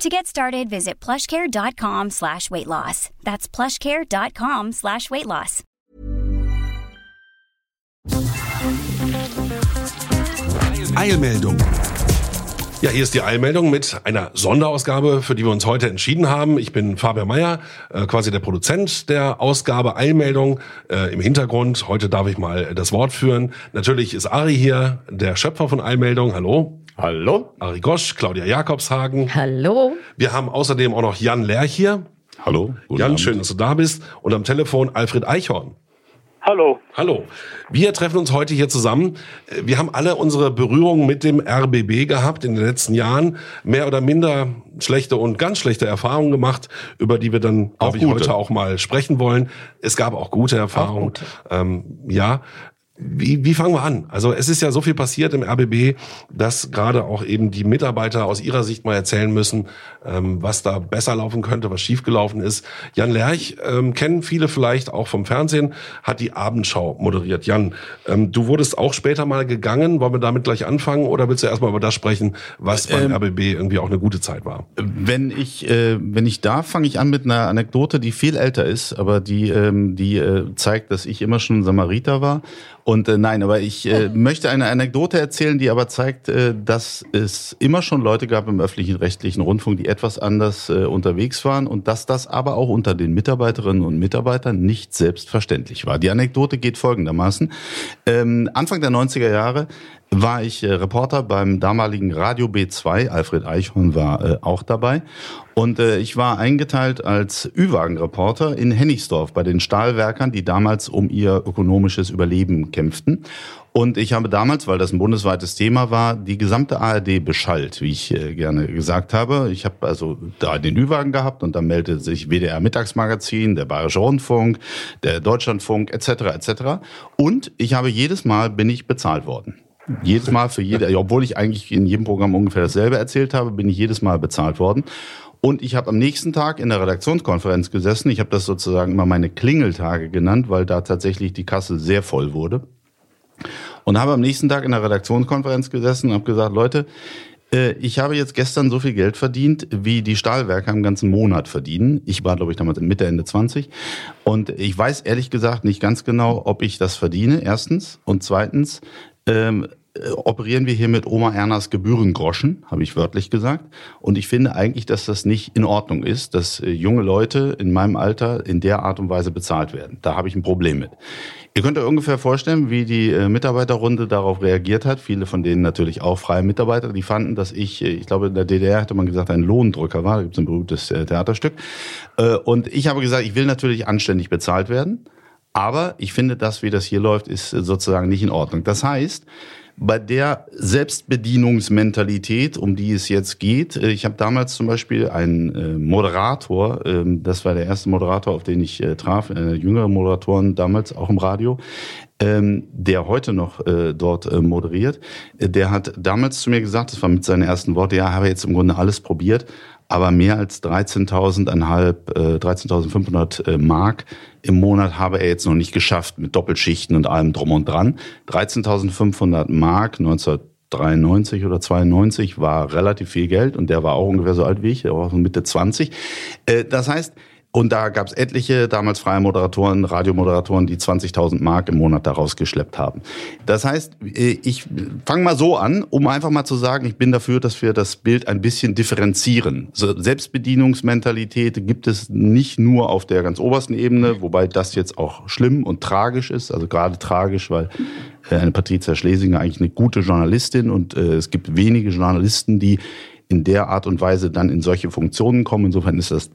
To get started, visit plushcare.com slash weight loss. That's plushcare.com slash weight loss. Eilmeldung. Ja, hier ist die Eilmeldung mit einer Sonderausgabe, für die wir uns heute entschieden haben. Ich bin Fabian Meyer, äh, quasi der Produzent der Ausgabe Eilmeldung äh, im Hintergrund. Heute darf ich mal das Wort führen. Natürlich ist Ari hier, der Schöpfer von Eilmeldung. Hallo. Hallo. Ari Gosch, Claudia Jakobshagen. Hallo. Wir haben außerdem auch noch Jan Lerch hier. Hallo. Jan, schön, dass du da bist. Und am Telefon Alfred Eichhorn. Hallo. Hallo. Wir treffen uns heute hier zusammen. Wir haben alle unsere Berührungen mit dem RBB gehabt in den letzten Jahren. Mehr oder minder schlechte und ganz schlechte Erfahrungen gemacht, über die wir dann, glaube ich, heute auch mal sprechen wollen. Es gab auch gute Erfahrungen. Auch gute. Ähm, ja, wie, wie fangen wir an? Also es ist ja so viel passiert im RBB, dass gerade auch eben die Mitarbeiter aus ihrer Sicht mal erzählen müssen, ähm, was da besser laufen könnte, was schiefgelaufen ist. Jan Lerch ähm, kennen viele vielleicht auch vom Fernsehen, hat die Abendschau moderiert. Jan, ähm, du wurdest auch später mal gegangen. Wollen wir damit gleich anfangen oder willst du erstmal über das sprechen, was beim ähm, RBB irgendwie auch eine gute Zeit war? Wenn ich, äh, wenn ich darf, fange ich an mit einer Anekdote, die viel älter ist, aber die, ähm, die äh, zeigt, dass ich immer schon Samariter war und äh, nein, aber ich äh, möchte eine Anekdote erzählen, die aber zeigt, äh, dass es immer schon Leute gab im öffentlichen rechtlichen Rundfunk, die etwas anders äh, unterwegs waren und dass das aber auch unter den Mitarbeiterinnen und Mitarbeitern nicht selbstverständlich war. Die Anekdote geht folgendermaßen. Ähm, Anfang der 90er Jahre war ich äh, Reporter beim damaligen Radio B2. Alfred Eichhorn war äh, auch dabei. Und äh, ich war eingeteilt als Ü-Wagen-Reporter in Hennigsdorf bei den Stahlwerkern, die damals um ihr ökonomisches Überleben kämpften. Und ich habe damals, weil das ein bundesweites Thema war, die gesamte ARD beschallt, wie ich äh, gerne gesagt habe. Ich habe also da den Ü-Wagen gehabt und dann meldete sich WDR Mittagsmagazin, der Bayerische Rundfunk, der Deutschlandfunk etc. etc. Und ich habe jedes Mal bin ich bezahlt worden. Jedes Mal für jede, obwohl ich eigentlich in jedem Programm ungefähr dasselbe erzählt habe, bin ich jedes Mal bezahlt worden. Und ich habe am nächsten Tag in der Redaktionskonferenz gesessen. Ich habe das sozusagen immer meine Klingeltage genannt, weil da tatsächlich die Kasse sehr voll wurde. Und habe am nächsten Tag in der Redaktionskonferenz gesessen und habe gesagt, Leute, äh, ich habe jetzt gestern so viel Geld verdient, wie die Stahlwerke im ganzen Monat verdienen. Ich war, glaube ich, damals Mitte, Ende 20. Und ich weiß ehrlich gesagt nicht ganz genau, ob ich das verdiene, erstens. Und zweitens, ähm, äh, operieren wir hier mit Oma Ernas Gebührengroschen, habe ich wörtlich gesagt. Und ich finde eigentlich, dass das nicht in Ordnung ist, dass äh, junge Leute in meinem Alter in der Art und Weise bezahlt werden. Da habe ich ein Problem mit. Ihr könnt euch ungefähr vorstellen, wie die äh, Mitarbeiterrunde darauf reagiert hat. Viele von denen natürlich auch freie Mitarbeiter, die fanden, dass ich, ich glaube, in der DDR hätte man gesagt, ein Lohndrücker war. Da gibt es ein berühmtes Theaterstück. Und ich habe gesagt, ich will natürlich anständig bezahlt werden. Aber ich finde, das, wie das hier läuft, ist sozusagen nicht in Ordnung. Das heißt, bei der Selbstbedienungsmentalität, um die es jetzt geht. Äh, ich habe damals zum Beispiel einen äh, Moderator, ähm, das war der erste Moderator, auf den ich äh, traf, jüngere Moderatoren damals auch im Radio, ähm, der heute noch dort moderiert. Der hat damals zu mir gesagt, das war mit seinen ersten Worten, ja, habe jetzt im Grunde alles probiert, aber mehr als 13.500 äh, 13.500 äh, Mark im Monat habe er jetzt noch nicht geschafft mit Doppelschichten und allem drum und dran. 13.500 Mark 1993 oder 92 war relativ viel Geld und der war auch ungefähr so alt wie ich, der war so Mitte 20. Äh, das heißt, und da gab es etliche damals freie Moderatoren, Radiomoderatoren, die 20.000 Mark im Monat daraus geschleppt haben. Das heißt, äh, ich fange mal so an, um einfach mal zu sagen, ich bin dafür, dass wir das Bild ein bisschen differenzieren. Selbstbedienungsmentalität gibt es nicht nur auf der ganz obersten Ebene, wobei das jetzt auch schlimm und tragisch ist, also gerade tragisch, weil äh, eine Patricia Schlesinger eigentlich eine gute Journalistin und äh, es gibt wenige Journalisten, die in der Art und Weise dann in solche Funktionen kommen. Insofern ist das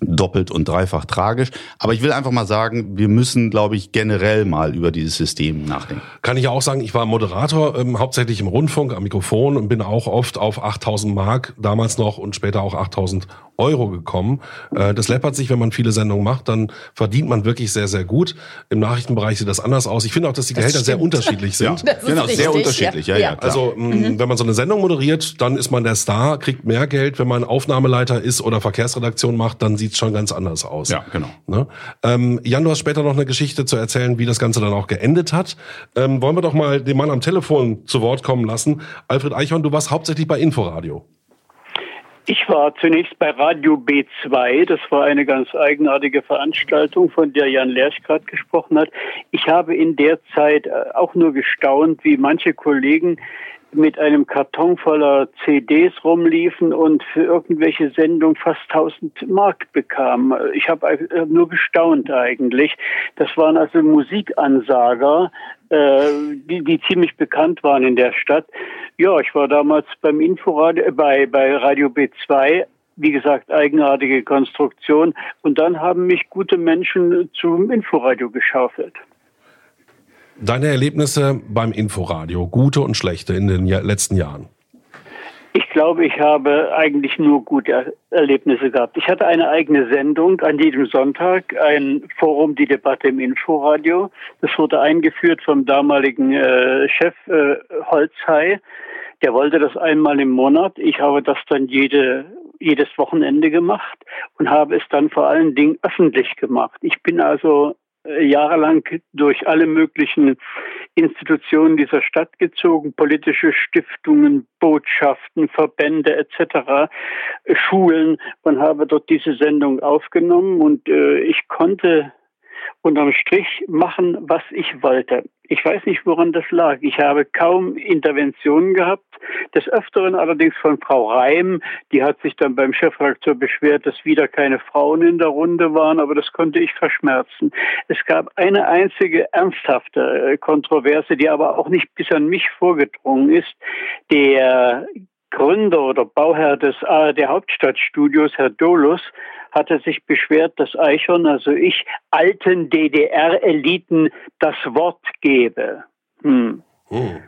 doppelt und dreifach tragisch. Aber ich will einfach mal sagen, wir müssen, glaube ich, generell mal über dieses System nachdenken. Kann ich auch sagen, ich war Moderator, ähm, hauptsächlich im Rundfunk, am Mikrofon und bin auch oft auf 8000 Mark damals noch und später auch 8000 Euro gekommen. Äh, das läppert sich, wenn man viele Sendungen macht, dann verdient man wirklich sehr, sehr gut. Im Nachrichtenbereich sieht das anders aus. Ich finde auch, dass die Gehälter sehr unterschiedlich sind. Ja, genau, richtig, sehr unterschiedlich. Ja, ja, ja Also mhm. wenn man so eine Sendung moderiert, dann ist man der Star, kriegt mehr Geld. Wenn man Aufnahmeleiter ist oder Verkehrsredaktion macht, dann sieht es schon ganz anders aus. Ja, genau. Ne? Ähm, Jan, du hast später noch eine Geschichte zu erzählen, wie das Ganze dann auch geendet hat. Ähm, wollen wir doch mal den Mann am Telefon zu Wort kommen lassen. Alfred Eichhorn, du warst hauptsächlich bei Inforadio. Ich war zunächst bei Radio B2. Das war eine ganz eigenartige Veranstaltung, von der Jan Lersch gerade gesprochen hat. Ich habe in der Zeit äh, auch nur gestaunt, wie manche Kollegen mit einem Karton voller CDs rumliefen und für irgendwelche Sendungen fast 1000 Mark bekamen. Ich habe nur gestaunt eigentlich. Das waren also Musikansager, äh, die, die ziemlich bekannt waren in der Stadt. Ja, ich war damals beim Inforadio, äh, bei, bei Radio B2 wie gesagt, eigenartige Konstruktion. Und dann haben mich gute Menschen zum Inforadio geschaufelt. Deine Erlebnisse beim Inforadio, gute und schlechte in den letzten Jahren? Ich glaube, ich habe eigentlich nur gute Erlebnisse gehabt. Ich hatte eine eigene Sendung an jedem Sonntag, ein Forum, die Debatte im Inforadio. Das wurde eingeführt vom damaligen äh, Chef äh, Holzhey. Der wollte das einmal im Monat. Ich habe das dann jede, jedes Wochenende gemacht und habe es dann vor allen Dingen öffentlich gemacht. Ich bin also jahrelang durch alle möglichen Institutionen dieser Stadt gezogen, politische Stiftungen, Botschaften, Verbände etc., Schulen und habe dort diese Sendung aufgenommen und äh, ich konnte unterm Strich machen, was ich wollte. Ich weiß nicht, woran das lag. Ich habe kaum Interventionen gehabt. Des Öfteren allerdings von Frau Reim. Die hat sich dann beim Chefredakteur beschwert, dass wieder keine Frauen in der Runde waren, aber das konnte ich verschmerzen. Es gab eine einzige ernsthafte äh, Kontroverse, die aber auch nicht bis an mich vorgedrungen ist. Der Gründer oder Bauherr des ARD Hauptstadtstudios, Herr Dolus, hatte sich beschwert, dass Eichhorn, also ich, alten DDR-Eliten das Wort gebe. Hm. Hm.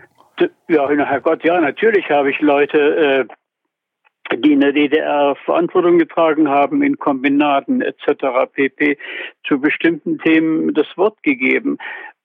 Ja, Herrgott, ja, natürlich habe ich Leute, äh, die in der DDR Verantwortung getragen haben in Kombinaten etc. pp. zu bestimmten Themen das Wort gegeben.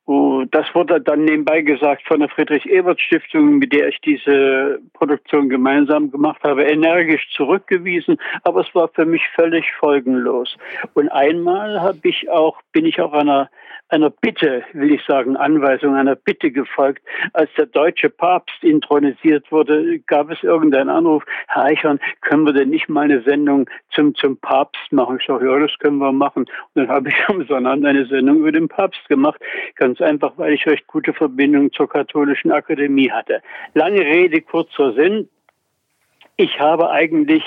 Und das wurde dann nebenbei gesagt von der Friedrich-Ebert-Stiftung, mit der ich diese Produktion gemeinsam gemacht habe, energisch zurückgewiesen. Aber es war für mich völlig folgenlos. Und einmal habe ich auch, bin ich auch einer einer Bitte, will ich sagen, Anweisung, einer Bitte gefolgt. Als der deutsche Papst intronisiert wurde, gab es irgendeinen Anruf, Herr Eichhorn, können wir denn nicht mal eine Sendung zum, zum Papst machen? Ich sage, ja, das können wir machen. Und dann habe ich am Sonnabend eine Sendung über den Papst gemacht. Ganz einfach, weil ich recht gute Verbindungen zur katholischen Akademie hatte. Lange Rede, kurzer Sinn. Ich habe eigentlich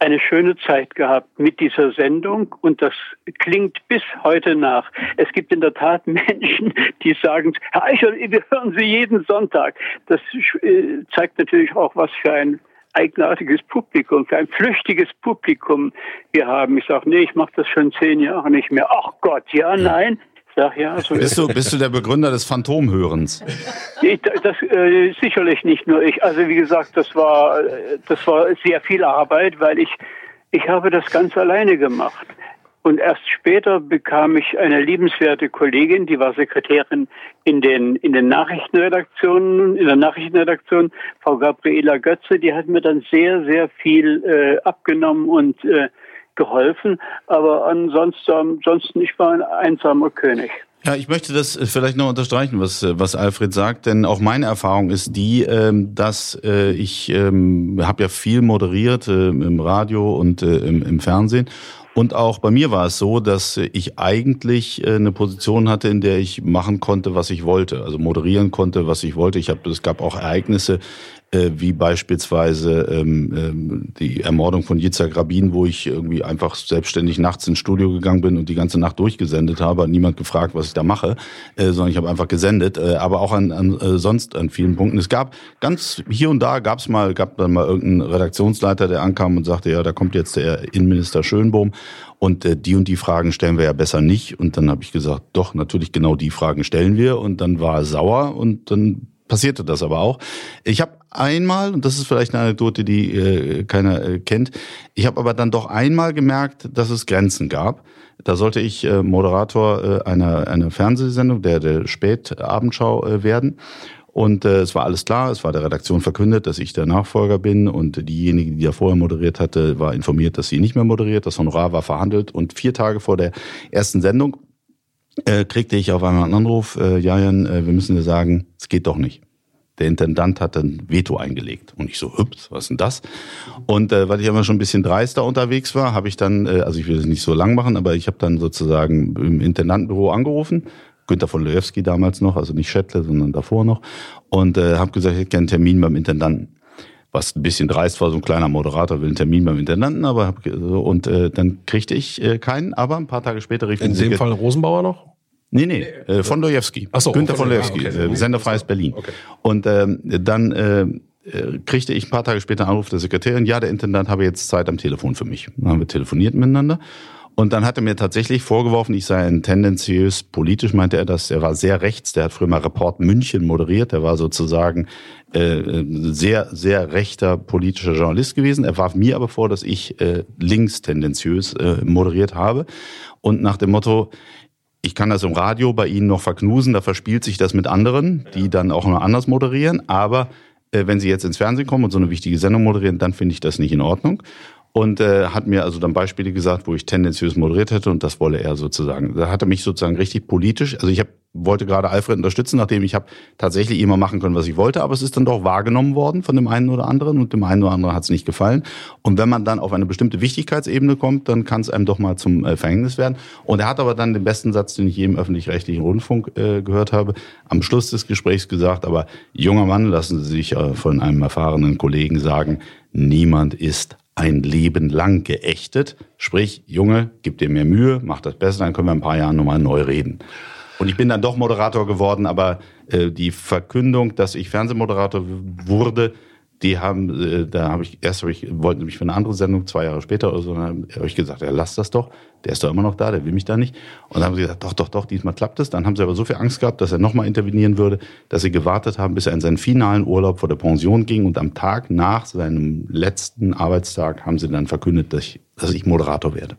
eine schöne Zeit gehabt mit dieser Sendung und das klingt bis heute nach. Es gibt in der Tat Menschen, die sagen, Herr Eichel, wir hören Sie jeden Sonntag. Das äh, zeigt natürlich auch, was für ein eigenartiges Publikum, für ein flüchtiges Publikum wir haben. Ich sage, nee, ich mache das schon zehn Jahre nicht mehr. Ach Gott, ja, nein. Sag, ja, so bist, du, bist du der Begründer des Phantomhörens? Ich, das äh, sicherlich nicht nur ich. Also wie gesagt, das war das war sehr viel Arbeit, weil ich ich habe das ganz alleine gemacht. Und erst später bekam ich eine liebenswerte Kollegin, die war Sekretärin in den, in den Nachrichtenredaktionen, in der Nachrichtenredaktion, Frau Gabriela Götze, die hat mir dann sehr, sehr viel äh, abgenommen und äh, geholfen. Aber ansonsten, ansonsten ich war ein einsamer König. Ja, ich möchte das äh, vielleicht noch unterstreichen, was, äh, was Alfred sagt, denn auch meine Erfahrung ist die, ähm, dass äh, ich ähm, habe ja viel moderiert im Radio und im, im Fernsehen und auch bei mir war es so, dass ich eigentlich eine Position hatte, in der ich machen konnte, was ich wollte, also moderieren konnte, was ich wollte. Ich habe, es gab auch Ereignisse äh, wie beispielsweise ähm, ähm, die Ermordung von Yitzhak Rabin, wo ich irgendwie einfach selbstständig nachts ins Studio gegangen bin und die ganze Nacht durchgesendet habe, hat niemand gefragt, was ich da mache, äh, sondern ich habe einfach gesendet, äh, aber auch an, an äh, sonst an vielen Punkten. Es gab ganz hier und da gab es mal, gab dann mal irgendeinen Redaktionsleiter, der ankam und sagte, ja, da kommt jetzt der Innenminister Schönbohm und äh, die und die Fragen stellen wir ja besser nicht. Und dann habe ich gesagt, doch, natürlich genau die Fragen stellen wir. Und dann war er sauer und dann passierte das aber auch. Ich habe einmal, und das ist vielleicht eine Anekdote, die äh, keiner äh, kennt, ich habe aber dann doch einmal gemerkt, dass es Grenzen gab. Da sollte ich äh, Moderator äh, einer, einer Fernsehsendung, der, der Spätabendschau äh, werden. Und äh, es war alles klar, es war der Redaktion verkündet, dass ich der Nachfolger bin und diejenige, die da vorher moderiert hatte, war informiert, dass sie nicht mehr moderiert. Das Honorar war verhandelt und vier Tage vor der ersten Sendung äh, kriegte ich auf einmal einen Anruf, äh, Jajan, äh, wir müssen dir sagen, es geht doch nicht. Der Intendant hat ein Veto eingelegt. Und ich so, hübs, was ist denn das? Und äh, weil ich immer schon ein bisschen dreister unterwegs war, habe ich dann, äh, also ich will es nicht so lang machen, aber ich habe dann sozusagen im Intendantenbüro angerufen, Günther von Lejewski damals noch, also nicht Schettle, sondern davor noch, und äh, habe gesagt, ich hätte gerne einen Termin beim Intendanten was ein bisschen dreist war, so ein kleiner Moderator will einen Termin beim Intendanten, aber hab, und äh, dann kriegte ich äh, keinen, aber ein paar Tage später rief In dem Fall Rosenbauer noch? Nee, nee, äh, von Dojewski. Ach so, Günther von Dojewski, okay. äh, Senderfreies Berlin. Okay. Und ähm, dann äh, äh, kriegte ich ein paar Tage später einen Anruf der Sekretärin, ja, der Intendant habe jetzt Zeit am Telefon für mich. Dann haben wir telefoniert miteinander. Und dann hat er mir tatsächlich vorgeworfen, ich sei ein tendenziös politisch, meinte er das. Er war sehr rechts, der hat früher mal Report München moderiert, der war sozusagen äh, sehr, sehr rechter politischer Journalist gewesen. Er warf mir aber vor, dass ich äh, links tendenziös äh, moderiert habe. Und nach dem Motto, ich kann das im Radio bei Ihnen noch verknusen, da verspielt sich das mit anderen, die dann auch noch anders moderieren. Aber äh, wenn Sie jetzt ins Fernsehen kommen und so eine wichtige Sendung moderieren, dann finde ich das nicht in Ordnung. Und äh, hat mir also dann Beispiele gesagt, wo ich tendenziös moderiert hätte und das wolle er sozusagen. Da hat er mich sozusagen richtig politisch, also ich hab, wollte gerade Alfred unterstützen, nachdem ich habe tatsächlich immer machen können, was ich wollte, aber es ist dann doch wahrgenommen worden von dem einen oder anderen und dem einen oder anderen hat es nicht gefallen. Und wenn man dann auf eine bestimmte Wichtigkeitsebene kommt, dann kann es einem doch mal zum äh, Verhängnis werden. Und er hat aber dann den besten Satz, den ich je im öffentlich-rechtlichen Rundfunk äh, gehört habe, am Schluss des Gesprächs gesagt, aber junger Mann, lassen Sie sich äh, von einem erfahrenen Kollegen sagen, niemand ist ein Leben lang geächtet. Sprich, Junge, gib dir mehr Mühe, mach das besser, dann können wir in ein paar Jahren nochmal neu reden. Und ich bin dann doch Moderator geworden, aber äh, die Verkündung, dass ich Fernsehmoderator wurde, die haben, äh, da habe ich erst habe ich wollte mich für eine andere Sendung zwei Jahre später oder so, dann habe ich gesagt, ja lass das doch, der ist doch immer noch da, der will mich da nicht. Und dann haben sie gesagt, doch, doch, doch, diesmal klappt es. Dann haben sie aber so viel Angst gehabt, dass er nochmal intervenieren würde, dass sie gewartet haben, bis er in seinen finalen Urlaub vor der Pension ging und am Tag nach seinem letzten Arbeitstag haben sie dann verkündet, dass ich, dass ich Moderator werde.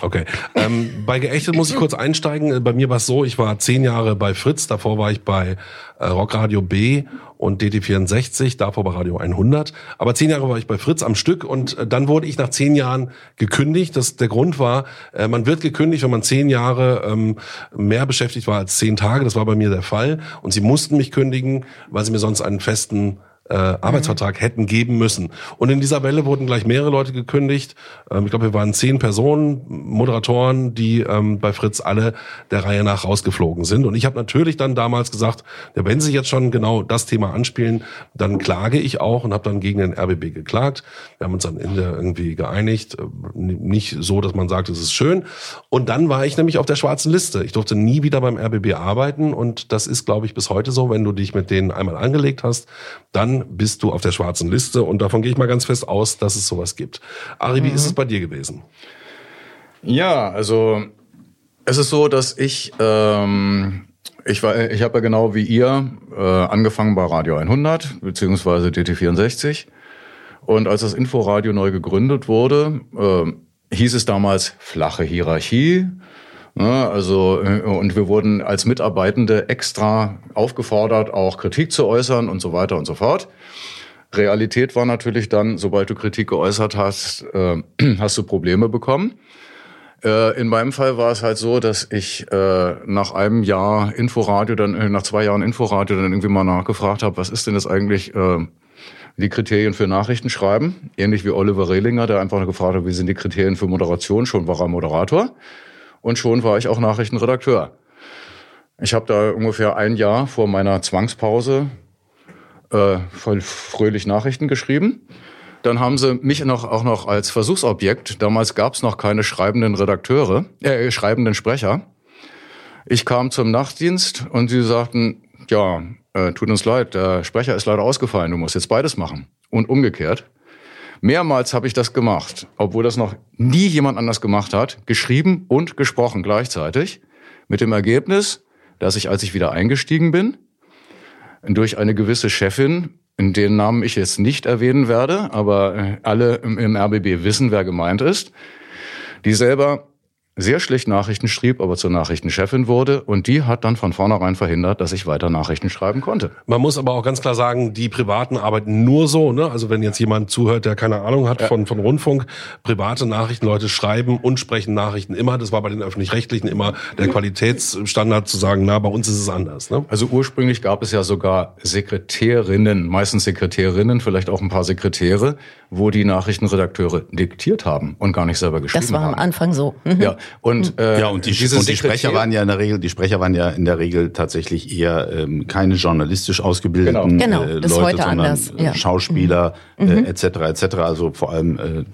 Okay. Ähm, bei Geächtet muss ich kurz einsteigen. Bei mir war es so, ich war zehn Jahre bei Fritz, davor war ich bei äh, Rockradio B und DT64, davor bei Radio 100. Aber zehn Jahre war ich bei Fritz am Stück und äh, dann wurde ich nach zehn Jahren gekündigt. Das, der Grund war, äh, man wird gekündigt, wenn man zehn Jahre ähm, mehr beschäftigt war als zehn Tage. Das war bei mir der Fall. Und sie mussten mich kündigen, weil sie mir sonst einen festen äh, Arbeitsvertrag hätten geben müssen. Und in dieser Welle wurden gleich mehrere Leute gekündigt. Ähm, ich glaube, wir waren zehn Personen, Moderatoren, die ähm, bei Fritz alle der Reihe nach rausgeflogen sind. Und ich habe natürlich dann damals gesagt, ja, wenn Sie jetzt schon genau das Thema anspielen, dann klage ich auch und habe dann gegen den RBB geklagt. Wir haben uns dann in der irgendwie geeinigt, äh, nicht so, dass man sagt, es ist schön. Und dann war ich nämlich auf der schwarzen Liste. Ich durfte nie wieder beim RBB arbeiten und das ist, glaube ich, bis heute so, wenn du dich mit denen einmal angelegt hast, dann bist du auf der schwarzen Liste und davon gehe ich mal ganz fest aus, dass es sowas gibt. Ari, wie ist es bei dir gewesen? Ja, also es ist so, dass ich ähm, ich war ich habe ja genau wie ihr äh, angefangen bei Radio 100 beziehungsweise DT64 und als das Inforadio neu gegründet wurde, äh, hieß es damals flache Hierarchie. Ne, also, äh, und wir wurden als Mitarbeitende extra aufgefordert, auch Kritik zu äußern und so weiter und so fort. Realität war natürlich dann, sobald du Kritik geäußert hast, äh, hast du Probleme bekommen. Äh, in meinem Fall war es halt so, dass ich äh, nach einem Jahr Inforadio, dann äh, nach zwei Jahren Inforadio dann irgendwie mal nachgefragt habe, was ist denn das eigentlich die Kriterien für Nachrichten schreiben? Ähnlich wie Oliver Rehlinger, der einfach gefragt hat, wie sind die Kriterien für Moderation? Schon war er Moderator und schon war ich auch Nachrichtenredakteur. Ich habe da ungefähr ein Jahr vor meiner Zwangspause äh, voll fröhlich Nachrichten geschrieben. Dann haben sie mich noch, auch noch als Versuchsobjekt, damals gab es noch keine schreibenden Redakteure, äh, schreibenden Sprecher. Ich kam zum Nachtdienst und sie sagten, ja, äh, tut uns leid, der Sprecher ist leider ausgefallen, du musst jetzt beides machen. Und umgekehrt. Mehrmals habe ich das gemacht, obwohl das noch nie jemand anders gemacht hat, geschrieben und gesprochen gleichzeitig, mit dem Ergebnis, dass ich, als ich wieder eingestiegen bin, durch eine gewisse Chefin, in deren Namen ich jetzt nicht erwähnen werde, aber äh, alle im RBB wissen, wer gemeint ist, die selber sehr schlecht Nachrichten schrieb, aber zur Nachrichtenchefin wurde und die hat dann von vornherein verhindert, dass ich weiter Nachrichten schreiben konnte. Man muss aber auch ganz klar sagen, die Privaten arbeiten nur so, ne? Also wenn jetzt jemand zuhört, der keine Ahnung hat ja. von, von Rundfunk, private Nachrichten, Leute schreiben und sprechen Nachrichten immer. Das war bei den Öffentlich-Rechtlichen immer der Qualitätsstandard zu sagen, na, bei uns ist es anders, ne? Also ursprünglich gab es ja sogar Sekretärinnen, meistens Sekretärinnen, vielleicht auch ein paar Sekretäre, wo die Nachrichtenredakteure diktiert haben und gar nicht selber geschrieben haben. Das war am Anfang so. Mhm. Ja, und, äh, ja, und die, und die Sprecher waren ja in der Regel, die Sprecher waren ja in der Regel tatsächlich eher ähm, keine journalistisch ausgebildeten genau. Genau, äh, Leute, heute sondern anders. Ja. Schauspieler mhm. äh, etc. etc. Also vor allem äh,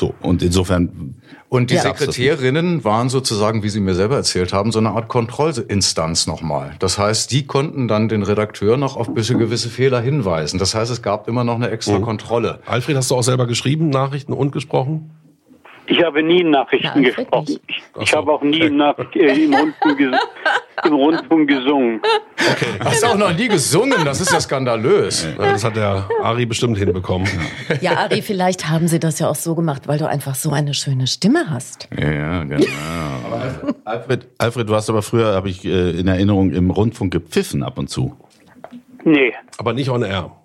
so. Und insofern. Und die ja. Sekretärinnen waren sozusagen, wie Sie mir selber erzählt haben, so eine Art Kontrollinstanz nochmal. Das heißt, die konnten dann den Redakteur noch auf gewisse Fehler hinweisen. Das heißt, es gab immer noch eine extra mhm. Kontrolle. Alfred, hast du auch selber geschrieben, Nachrichten und gesprochen? Ich habe nie Nachrichten ja, gesprochen. Ich, ich so. habe auch nie nach, äh, im, Rundfunk im, Rundfunk gesungen. Okay. Hast du auch noch nie gesungen? Das ist ja skandalös. Ja, das hat der Ari bestimmt hinbekommen. Ja, Ari, vielleicht haben sie das ja auch so gemacht, weil du einfach so eine schöne Stimme hast. Ja, genau. Alfred, Alfred, du hast aber früher, habe ich äh, in Erinnerung, im Rundfunk gepfiffen ab und zu. Nee. Aber nicht on air.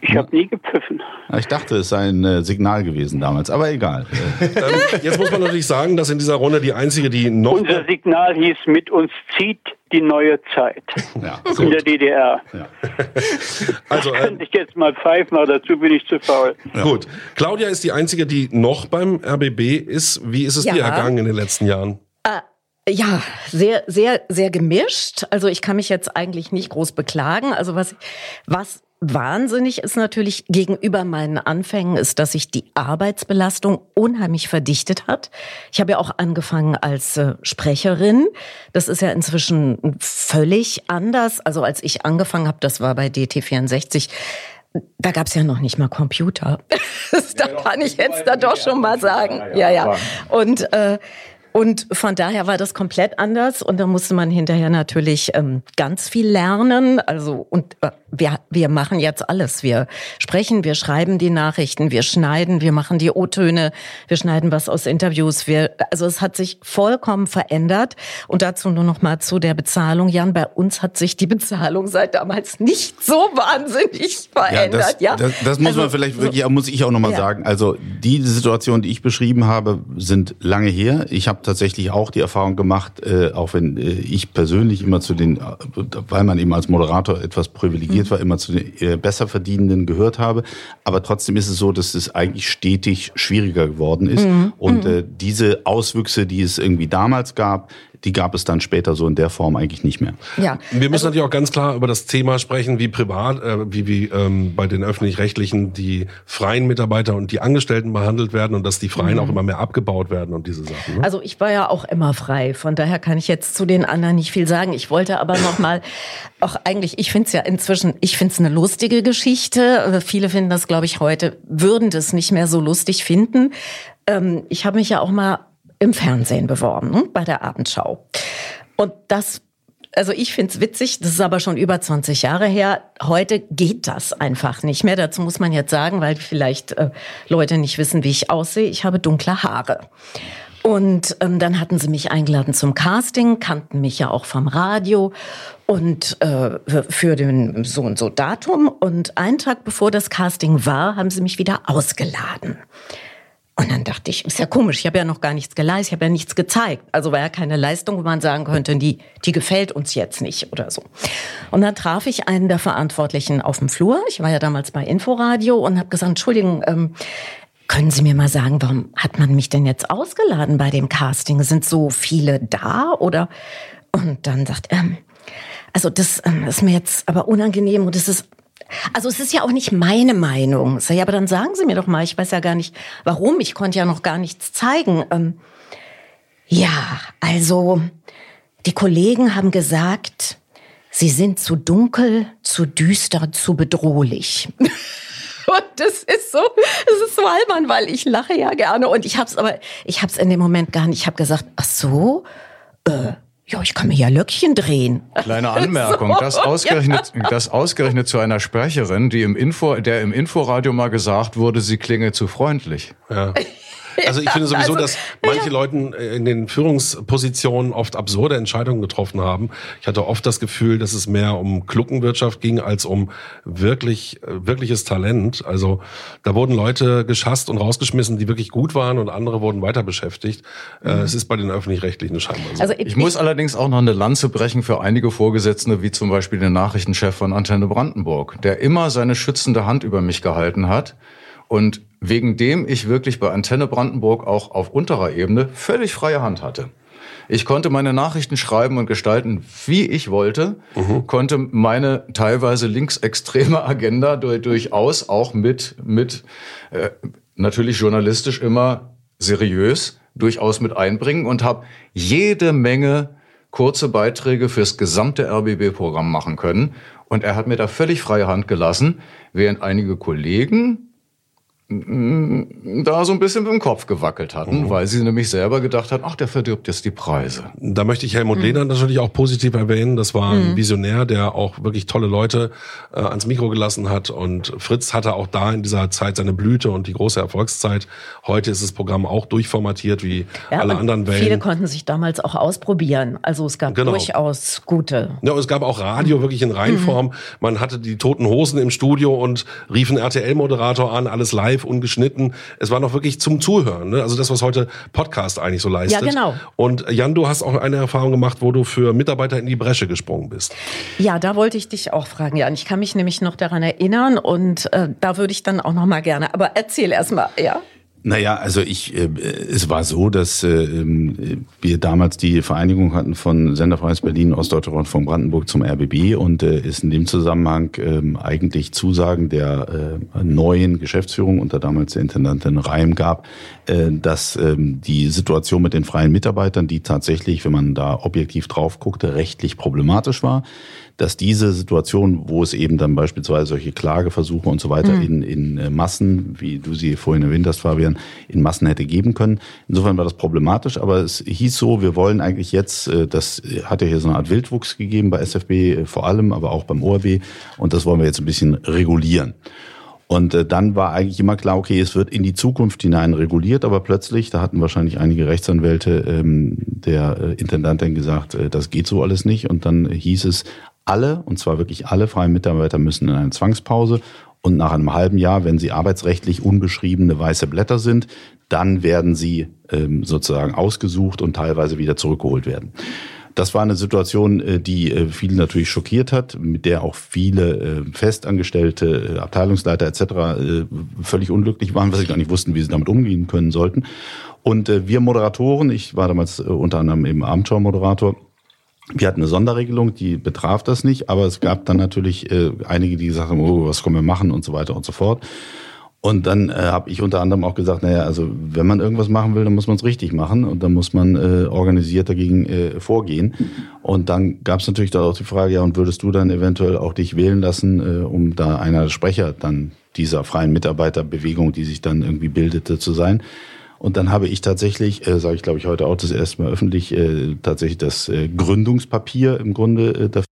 Ich habe nie gepfiffen. Ich dachte, es sei ein äh, Signal gewesen damals, aber egal. ähm, jetzt muss man natürlich sagen, dass in dieser Runde die einzige, die noch. Unser Signal hieß: Mit uns zieht die neue Zeit. Ja, in der DDR. Ja. Also, äh, könnte ich jetzt mal pfeifen, aber dazu bin ich zu faul. Ja. Gut. Claudia ist die einzige, die noch beim RBB ist. Wie ist es dir ergangen in den letzten Jahren? Äh, ja, sehr, sehr, sehr gemischt. Also ich kann mich jetzt eigentlich nicht groß beklagen. Also was, was Wahnsinnig ist natürlich gegenüber meinen Anfängen, ist, dass sich die Arbeitsbelastung unheimlich verdichtet hat. Ich habe ja auch angefangen als äh, Sprecherin. Das ist ja inzwischen völlig anders. Also als ich angefangen habe, das war bei DT64, da gab es ja noch nicht mal Computer. das ja, kann ich jetzt da doch schon mal sagen. Ja, ja. Und äh, und von daher war das komplett anders und da musste man hinterher natürlich ähm, ganz viel lernen. Also und äh, wir, wir machen jetzt alles. Wir sprechen, wir schreiben die Nachrichten, wir schneiden, wir machen die O-Töne, wir schneiden was aus Interviews. Wir, also es hat sich vollkommen verändert. Und dazu nur noch mal zu der Bezahlung. Jan, bei uns hat sich die Bezahlung seit damals nicht so wahnsinnig verändert. Ja, das, ja? das, das muss also, man vielleicht wirklich, muss ich auch noch mal ja. sagen. Also die Situation, die ich beschrieben habe, sind lange her. Ich habe tatsächlich auch die Erfahrung gemacht, äh, auch wenn äh, ich persönlich immer zu den, weil man eben als Moderator etwas privilegiert privilegiert war, immer zu den äh, Besserverdienenden gehört habe. Aber trotzdem ist es so, dass es eigentlich stetig schwieriger geworden ist. Mhm. Und mhm. äh, diese Auswüchse, die es irgendwie damals gab, die gab es dann später so in der Form eigentlich nicht mehr. Ja. Wir müssen also, natürlich auch ganz klar über das Thema sprechen, wie privat, äh, wie, wie ähm, bei den öffentlich-rechtlichen die freien Mitarbeiter und die Angestellten behandelt werden und dass die Freien mhm. auch immer mehr abgebaut werden und diese Sachen. Ne? Also ich war ja auch immer frei, von daher kann ich jetzt zu den anderen nicht viel sagen. Ich wollte aber noch mal, auch eigentlich, ich finde es ja inzwischen, ich finde es eine lustige Geschichte. Äh, viele finden das, glaube ich, heute, würden das nicht mehr so lustig finden. Ähm, ich habe mich ja auch mal im Fernsehen beworben, ne, bei der Abendschau. Und das also ich find's witzig, das ist aber schon über 20 Jahre her. Heute geht das einfach nicht mehr. Dazu muss man jetzt sagen, weil vielleicht äh, Leute nicht wissen, wie ich aussehe. Ich habe dunkle Haare. Und ähm, dann hatten sie mich eingeladen zum Casting, kannten mich ja auch vom Radio und äh, für den so und so Datum. Und einen Tag bevor das Casting war, haben sie mich wieder ausgeladen. Und dann dachte ich, ist ja komisch, ich habe ja noch gar nichts geleistet, ich habe ja nichts gezeigt. Also war ja keine Leistung, wo man sagen könnte, die, die gefällt uns jetzt nicht oder so. Und dann traf ich einen der Verantwortlichen auf dem Flur. Ich war ja damals bei Inforadio und habe gesagt, Entschuldigung, ähm, können Sie mir mal sagen, warum hat man mich denn jetzt ausgeladen bei dem Casting? Sind so viele da oder? Und dann sagt er, ähm, also das ähm, ist mir jetzt aber unangenehm und es ist Also es ist ja auch nicht meine Meinung. Ja, aber dann sagen Sie mir doch mal, ich weiß ja gar nicht, warum. Ich konnte ja noch gar nichts zeigen. Ähm, ja, also die Kollegen haben gesagt, Sie sind zu dunkel, zu düster, zu bedrohlich. Und das ist so, das ist so albern, weil ich lache ja gerne und ich hab's aber, ich hab's in dem Moment gar nicht. Ich habe gesagt, ach so, äh, ja, ich kann mir ja Löckchen drehen. Kleine Anmerkung, so, das ausgerechnet, ja. das ausgerechnet zu einer Sprecherin, die im Info, der im Inforadio mal gesagt wurde, sie klinge zu freundlich. Ja. Also ich finde sowieso, also, dass manche ja. Leute in den Führungspositionen oft absurde Entscheidungen getroffen haben. Ich hatte oft das Gefühl, dass es mehr um Kluckenwirtschaft ging als um wirklich wirkliches Talent. Also da wurden Leute geschasst und rausgeschmissen, die wirklich gut waren und andere wurden weiter beschäftigt. Äh, mhm. Es ist bei den öffentlich-rechtlichen scheinbar so. Also ich, ich muss allerdings auch noch eine Lanze brechen für einige Vorgesetzte, wie zum Beispiel den Nachrichtenchef von Antenne Brandenburg, der immer seine schützende Hand über mich gehalten hat und wegen dem ich wirklich bei Antenne Brandenburg auch auf unterer Ebene völlig freie Hand hatte. Ich konnte meine Nachrichten schreiben und gestalten, wie ich wollte, mhm. konnte meine teilweise linksextreme Agenda durchaus auch mit, mit äh, natürlich journalistisch immer seriös durchaus mit einbringen und habe jede Menge kurze Beiträge fürs gesamte RBB-Programm machen können. Und er hat mir da völlig freie Hand gelassen, während einige Kollegen da so ein bisschen mit dem Kopf gewackelt hatten, mhm. weil sie nämlich selber gedacht hat, ach, der verdirbt jetzt die Preise. Da möchte ich Helmut mhm. Lehner natürlich auch positiv erwähnen. Das war ein mhm. Visionär, der auch wirklich tolle Leute äh, ans Mikro gelassen hat. Und Fritz hatte auch da in dieser Zeit seine Blüte und die große Erfolgszeit. Heute ist das Programm auch durchformatiert wie ja, alle anderen Wellen. Viele konnten sich damals auch ausprobieren. Also es gab genau. durchaus gute. Ja, und es gab auch Radio mhm. wirklich in Reinform. Mhm. Man hatte die toten Hosen im Studio und rief einen RTL-Moderator an, alles live live ungeschnitten. Es war noch wirklich zum Zuhören. Ne? Also das, was heute Podcast eigentlich so leistet. Ja, genau. Und Jan, du hast auch eine Erfahrung gemacht, wo du für Mitarbeiter in die Bresche gesprungen bist. Ja, da wollte ich dich auch fragen, Jan. Ich kann mich nämlich noch daran erinnern und äh, da würde ich dann auch noch mal gerne. Aber erzähl erst mal, ja. Naja, also ich, äh, es war so, dass äh, ähm, wir damals die Vereinigung hatten von Senderfreies Berlin, Ostdeutscher Rundfunk Brandenburg zum RBB und äh, es in dem Zusammenhang äh, eigentlich Zusagen der äh, neuen Geschäftsführung unter damals der Intendantin Reim gab, äh, dass äh, die Situation mit den freien Mitarbeitern, die tatsächlich, wenn man da objektiv drauf guckte, rechtlich problematisch war dass diese Situation, wo es eben dann beispielsweise solche Klageversuche und so weiter mhm. in, in äh, Massen, wie du sie vorhin erwähnt hast, Fabian, in Massen hätte geben können. Insofern war das problematisch, aber es hieß so, wir wollen eigentlich jetzt, äh, das hat ja hier so eine Art Wildwuchs gegeben bei SFB äh, vor allem, aber auch beim ORW und das wollen wir jetzt ein bisschen regulieren. Und äh, dann war eigentlich immer klar, okay, es wird in die Zukunft hinein reguliert, aber plötzlich, da hatten wahrscheinlich einige Rechtsanwälte ähm, der äh, Intendantin gesagt, äh, das geht so alles nicht. Und dann hieß es, alle, und zwar wirklich alle freien Mitarbeiter müssen in eine Zwangspause und nach einem halben Jahr, wenn sie arbeitsrechtlich unbeschriebene weiße Blätter sind, dann werden sie ähm, sozusagen ausgesucht und teilweise wieder zurückgeholt werden. Das war eine Situation, äh, die äh, viele natürlich schockiert hat, mit der auch viele äh, Festangestellte, Abteilungsleiter etc. völlig unglücklich waren, weil sie gar nicht wussten, wie sie damit umgehen können sollten. Und wir Moderatoren, ich war damals unter anderem eben Abenteuermoderator, wir hatten eine Sonderregelung, die betraf das nicht, aber es gab dann natürlich äh, einige, die gesagt haben, oh, was können wir machen und so weiter und so fort. Und dann äh, habe ich unter anderem auch gesagt, naja, also wenn man irgendwas machen will, dann muss man es richtig machen und dann muss man äh, organisiert dagegen äh, vorgehen. Und dann gab es natürlich da auch die Frage, ja, und würdest du dann eventuell auch dich wählen lassen, äh, um da einer der Sprecher dann dieser freien Mitarbeiterbewegung, die sich dann irgendwie bildete, zu sein? Und dann habe ich tatsächlich, äh, sage ich glaube ich heute auch das erste Mal öffentlich, äh, tatsächlich das äh, Gründungspapier im Grunde äh, dafür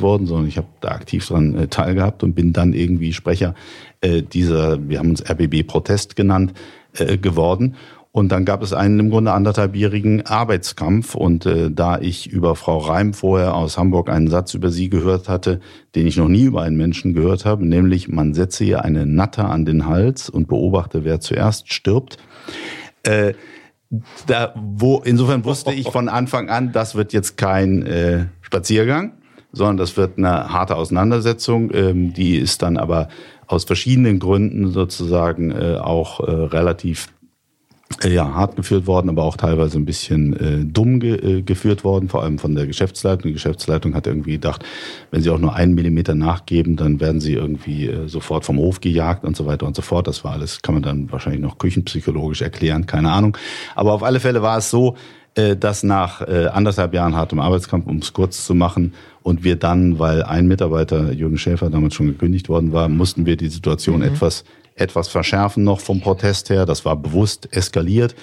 worden, sondern ich habe da aktiv dran äh, teilgehabt und bin dann irgendwie Sprecher äh, dieser, wir haben uns RBB Protest genannt, äh, geworden. Und dann gab es einen im Grunde anderthalbjährigen Arbeitskampf. Und äh, da ich über Frau Reim vorher aus Hamburg einen Satz über sie gehört hatte, den ich noch nie über einen Menschen gehört habe, nämlich man setze ihr eine Natter an den Hals und beobachte, wer zuerst stirbt. Äh, da, wo, insofern wusste ich von Anfang an, das wird jetzt kein äh, Spaziergang, sondern das wird eine harte Auseinandersetzung. Ähm, die ist dann aber aus verschiedenen Gründen sozusagen äh, auch äh, relativ ja, hart geführt worden, aber auch teilweise ein bisschen äh, dumm ge äh, geführt worden, vor allem von der Geschäftsleitung. Die Geschäftsleitung hat irgendwie gedacht, wenn sie auch nur einen Millimeter nachgeben, dann werden sie irgendwie äh, sofort vom Hof gejagt und so weiter und so fort. Das war alles, kann man dann wahrscheinlich noch küchenpsychologisch erklären, keine Ahnung. Aber auf alle Fälle war es so, äh, dass nach äh, anderthalb Jahren hartem Arbeitskampf, um es kurz zu machen, und wir dann, weil ein Mitarbeiter, Jürgen Schäfer, damals schon gekündigt worden war, mussten wir die Situation mhm. etwas etwas verschärfen noch vom Protest her. Das war bewusst eskaliert.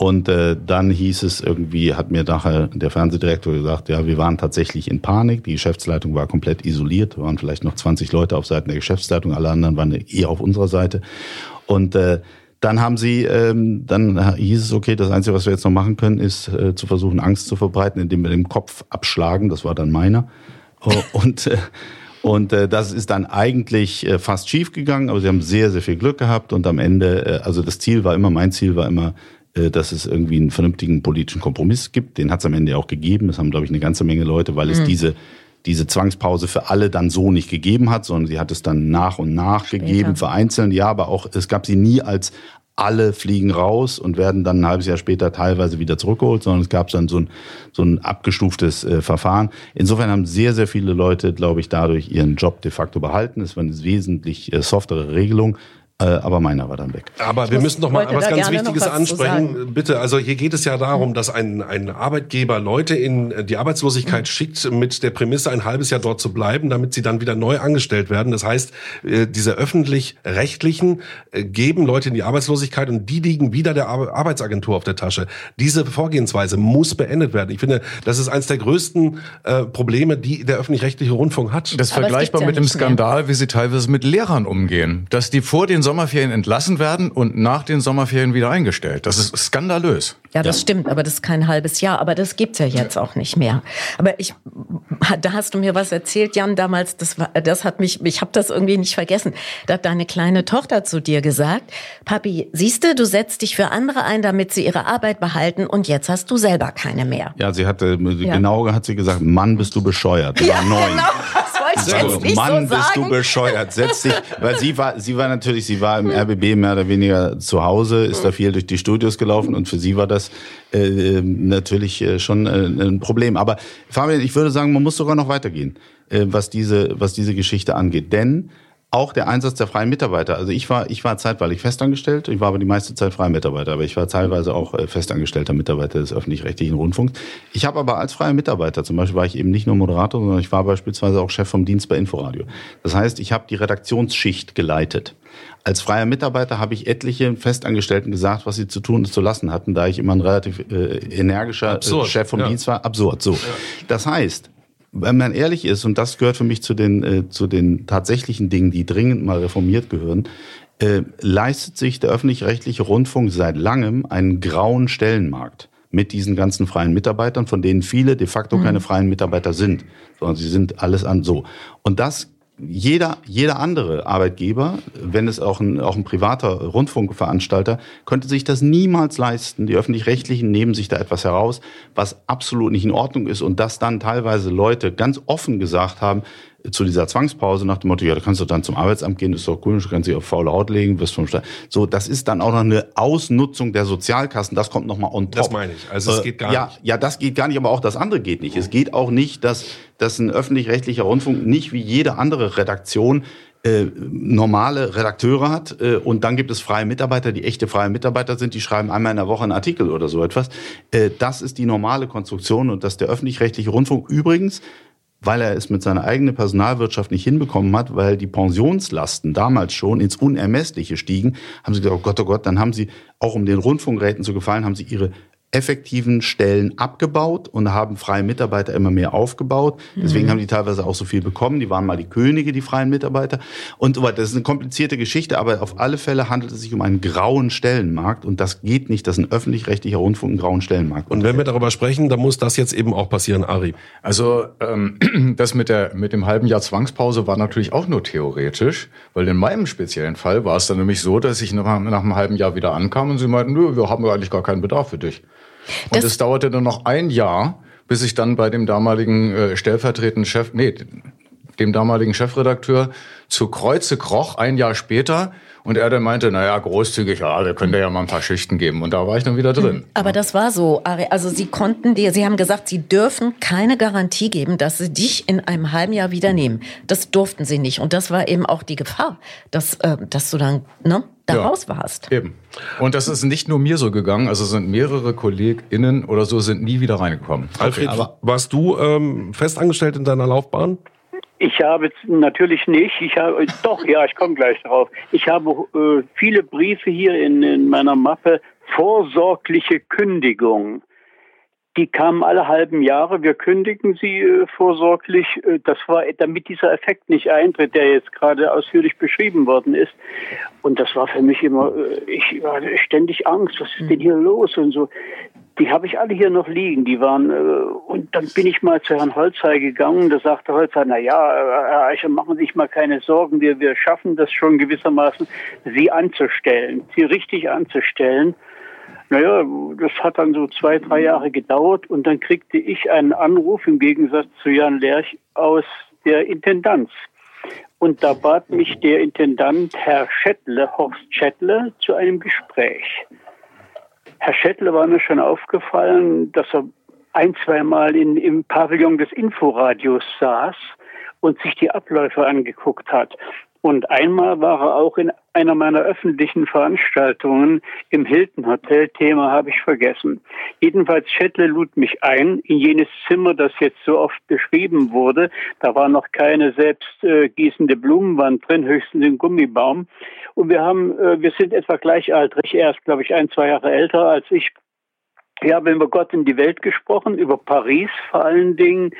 Und äh, dann hieß es irgendwie, hat mir nachher der Fernsehdirektor gesagt, ja, wir waren tatsächlich in Panik. Die Geschäftsleitung war komplett isoliert, waren vielleicht noch 20 Leute auf Seiten der Geschäftsleitung, alle anderen waren eher auf unserer Seite. Und äh, dann haben sie, ähm, dann hieß es, okay, das Einzige, was wir jetzt noch machen können, ist äh, zu versuchen, Angst zu verbreiten, indem wir den Kopf abschlagen. Das war dann meiner. Und äh, und äh, das ist dann eigentlich äh, fast schief gegangen, aber sie haben sehr, sehr viel Glück gehabt und am Ende, äh, also das Ziel war immer, mein Ziel war immer, äh, dass es irgendwie einen vernünftigen politischen Kompromiss gibt. Den hat es am Ende auch gegeben. Das haben, glaube ich, eine ganze Menge Leute, weil es mhm. diese diese Zwangspause für alle dann so nicht gegeben hat, sondern sie hat es dann nach und nach Später. gegeben, vereinzelt. Ja, aber auch es gab sie nie als alle fliegen raus und werden dann ein halbes Jahr später teilweise wieder zurückgeholt, sondern es gab dann so ein, so ein abgestuftes äh, Verfahren. Insofern haben sehr, sehr viele Leute, glaube ich, dadurch ihren Job de facto behalten. Es war eine wesentlich äh, softere Regelung. Äh, aber meiner war dann weg. Aber ich wir müssen noch mal was ganz Wichtiges was ansprechen. Bitte, also hier geht es ja darum, dass ein, ein Arbeitgeber Leute in die Arbeitslosigkeit mhm. schickt mit der Prämisse, ein halbes Jahr dort zu bleiben, damit sie dann wieder neu angestellt werden. Das heißt, äh, diese öffentlich-rechtlichen äh, geben Leute in die Arbeitslosigkeit und die liegen wieder der Arbeitsagentur auf der Tasche. Diese Vorgehensweise muss beendet werden. Ich finde, das ist eines der größten äh, Probleme, die der öffentlich-rechtliche Rundfunk hat. Das ist vergleichbar ja mit dem Skandal, mehr. wie sie teilweise mit Lehrern umgehen. Dass die vor den Sommerferien entlassen werden und nach den Sommerferien wieder eingestellt. Das ist skandalös. Ja, das ja. stimmt, aber das ist kein halbes Jahr. Aber das gibt's ja jetzt auch nicht mehr. Aber ich, da hast du mir was erzählt, Jan, damals. Das war, das hat mich, ich habe das irgendwie nicht vergessen. Da hat deine kleine Tochter zu dir gesagt: Papi, siehst du, du setzt dich für andere ein, damit sie ihre Arbeit behalten, und jetzt hast du selber keine mehr. Ja, sie hatte ja. genau hat sie gesagt: Mann, bist du bescheuert. Ja, neun. Genau wollte ich jetzt nicht Mann, so bist du bescheuert. Setz dich, weil sie war, sie war natürlich, sie war im RBB mehr oder weniger zu Hause, ist da viel durch die Studios gelaufen und für sie war das äh, natürlich äh, schon äh, ein Problem. Aber Fabian, ich würde sagen, man muss sogar noch weitergehen, äh, was diese, was diese Geschichte angeht, denn auch der Einsatz der freien Mitarbeiter. Also ich war, ich war zeitweilig festangestellt, ich war aber die meiste Zeit freier Mitarbeiter, aber ich war teilweise auch festangestellter Mitarbeiter des öffentlich-rechtlichen Rundfunks. Ich habe aber als freier Mitarbeiter, zum Beispiel war ich eben nicht nur Moderator, sondern ich war beispielsweise auch Chef vom Dienst bei Inforadio. Das heißt, ich habe die Redaktionsschicht geleitet. Als freier Mitarbeiter habe ich etliche Festangestellten gesagt, was sie zu tun und zu lassen hatten, da ich immer ein relativ äh, energischer äh, Chef vom ja. Dienst war. Absurd. So. Ja. Das heißt, wenn man ehrlich ist, und das gehört für mich zu den, äh, zu den tatsächlichen Dingen, die dringend mal reformiert gehören, äh, leistet sich der öffentlich-rechtliche Rundfunk seit langem einen grauen Stellenmarkt mit diesen ganzen freien Mitarbeitern, von denen viele de facto mhm. keine freien Mitarbeiter sind, sondern sie sind alles an so. Und das jeder, jeder andere Arbeitgeber, wenn es auch ein, auch ein privater Rundfunkveranstalter, könnte sich das niemals leisten. Die öffentlich-rechtlichen nehmen sich da etwas heraus, was absolut nicht in Ordnung ist und das dann teilweise Leute ganz offen gesagt haben, zu dieser Zwangspause nach dem Motto, ja, da kannst du dann zum Arbeitsamt gehen, das ist doch cool, du kannst dich auf faule Haut legen, wirst vom Staat. So, das ist dann auch noch eine Ausnutzung der Sozialkassen, das kommt nochmal on top. Das meine ich, also es äh, geht gar ja, nicht. Ja, das geht gar nicht, aber auch das andere geht nicht. Es geht auch nicht, dass, dass ein öffentlich-rechtlicher Rundfunk nicht wie jede andere Redaktion äh, normale Redakteure hat äh, und dann gibt es freie Mitarbeiter, die echte freie Mitarbeiter sind, die schreiben einmal in der Woche einen Artikel oder so etwas. Äh, das ist die normale Konstruktion und dass der öffentlich-rechtliche Rundfunk übrigens weil er es mit seiner eigenen Personalwirtschaft nicht hinbekommen hat, weil die Pensionslasten damals schon ins Unermessliche stiegen, haben sie gesagt, oh Gott, oh Gott, dann haben sie, auch um den Rundfunkräten zu gefallen, haben sie ihre effektiven Stellen abgebaut und haben freie Mitarbeiter immer mehr aufgebaut. Deswegen mhm. haben die teilweise auch so viel bekommen. Die waren mal die Könige, die freien Mitarbeiter. Und so weiter. Das ist eine komplizierte Geschichte, aber auf alle Fälle handelt es sich um einen grauen Stellenmarkt und das geht nicht, dass ein öffentlich-rechtlicher Rundfunk einen grauen Stellenmarkt Und wenn wir darüber sprechen, dann muss das jetzt eben auch passieren, Ari. Also ähm, das mit, der, mit dem halben Jahr Zwangspause war natürlich auch nur theoretisch, weil in meinem speziellen Fall war es dann nämlich so, dass ich nach, nach einem halben Jahr wieder ankam und sie meinten, nö, wir haben eigentlich gar keinen Bedarf für dich. Und es dauerte dann noch ein Jahr, bis ich dann bei dem damaligen äh, stellvertretenden Chef, nee, dem damaligen Chefredakteur, zu Kreuze kroch, ein Jahr später. Und er dann meinte, naja, großzügig, ja, wir können dir ja mal ein paar Schichten geben. Und da war ich dann wieder drin. Aber das war so, also Sie konnten dir, Sie haben gesagt, Sie dürfen keine Garantie geben, dass Sie dich in einem halben Jahr wieder nehmen. Das durften Sie nicht. Und das war eben auch die Gefahr, dass, äh, dass du dann ne, da ja, raus warst. Eben. Und das ist nicht nur mir so gegangen, also sind mehrere KollegInnen oder so sind nie wieder reingekommen. Alfred, okay, aber warst du ähm, festangestellt in deiner Laufbahn? Ich habe natürlich nicht. Ich habe doch, ja, ich komme gleich darauf. Ich habe äh, viele Briefe hier in, in meiner Mappe vorsorgliche Kündigung. Die kamen alle halben Jahre. Wir kündigen sie äh, vorsorglich. Äh, das war, damit dieser Effekt nicht eintritt, der jetzt gerade ausführlich beschrieben worden ist. Und das war für mich immer, äh, ich hatte ständig Angst. Was ist denn hier los und so. Die habe ich alle hier noch liegen. Die waren, äh, und dann bin ich mal zu Herrn Holzei gegangen. Da sagte Holzei, na ja, Herr Eicher, machen Sie sich mal keine Sorgen. Wir, wir schaffen das schon gewissermaßen, Sie anzustellen, Sie richtig anzustellen. Naja, das hat dann so zwei, drei Jahre gedauert und dann kriegte ich einen Anruf im Gegensatz zu Jan Lerch aus der Intendanz. Und da bat mich der Intendant Herr Schettle, Horst Schettle, zu einem Gespräch. Herr Schettle war mir schon aufgefallen, dass er ein, zweimal in, im Pavillon des Inforadios saß und sich die Abläufe angeguckt hat. Und einmal war er auch in einer meiner öffentlichen Veranstaltungen im Hilton Hotel. Thema habe ich vergessen. Jedenfalls Schettle lud mich ein in jenes Zimmer, das jetzt so oft beschrieben wurde. Da war noch keine selbst äh, gießende Blumenwand drin, höchstens ein Gummibaum. Und wir haben, äh, wir sind etwa gleichaltrig. Er ist, glaube ich, ein, zwei Jahre älter als ich. Wir haben über Gott in die Welt gesprochen, über Paris vor allen Dingen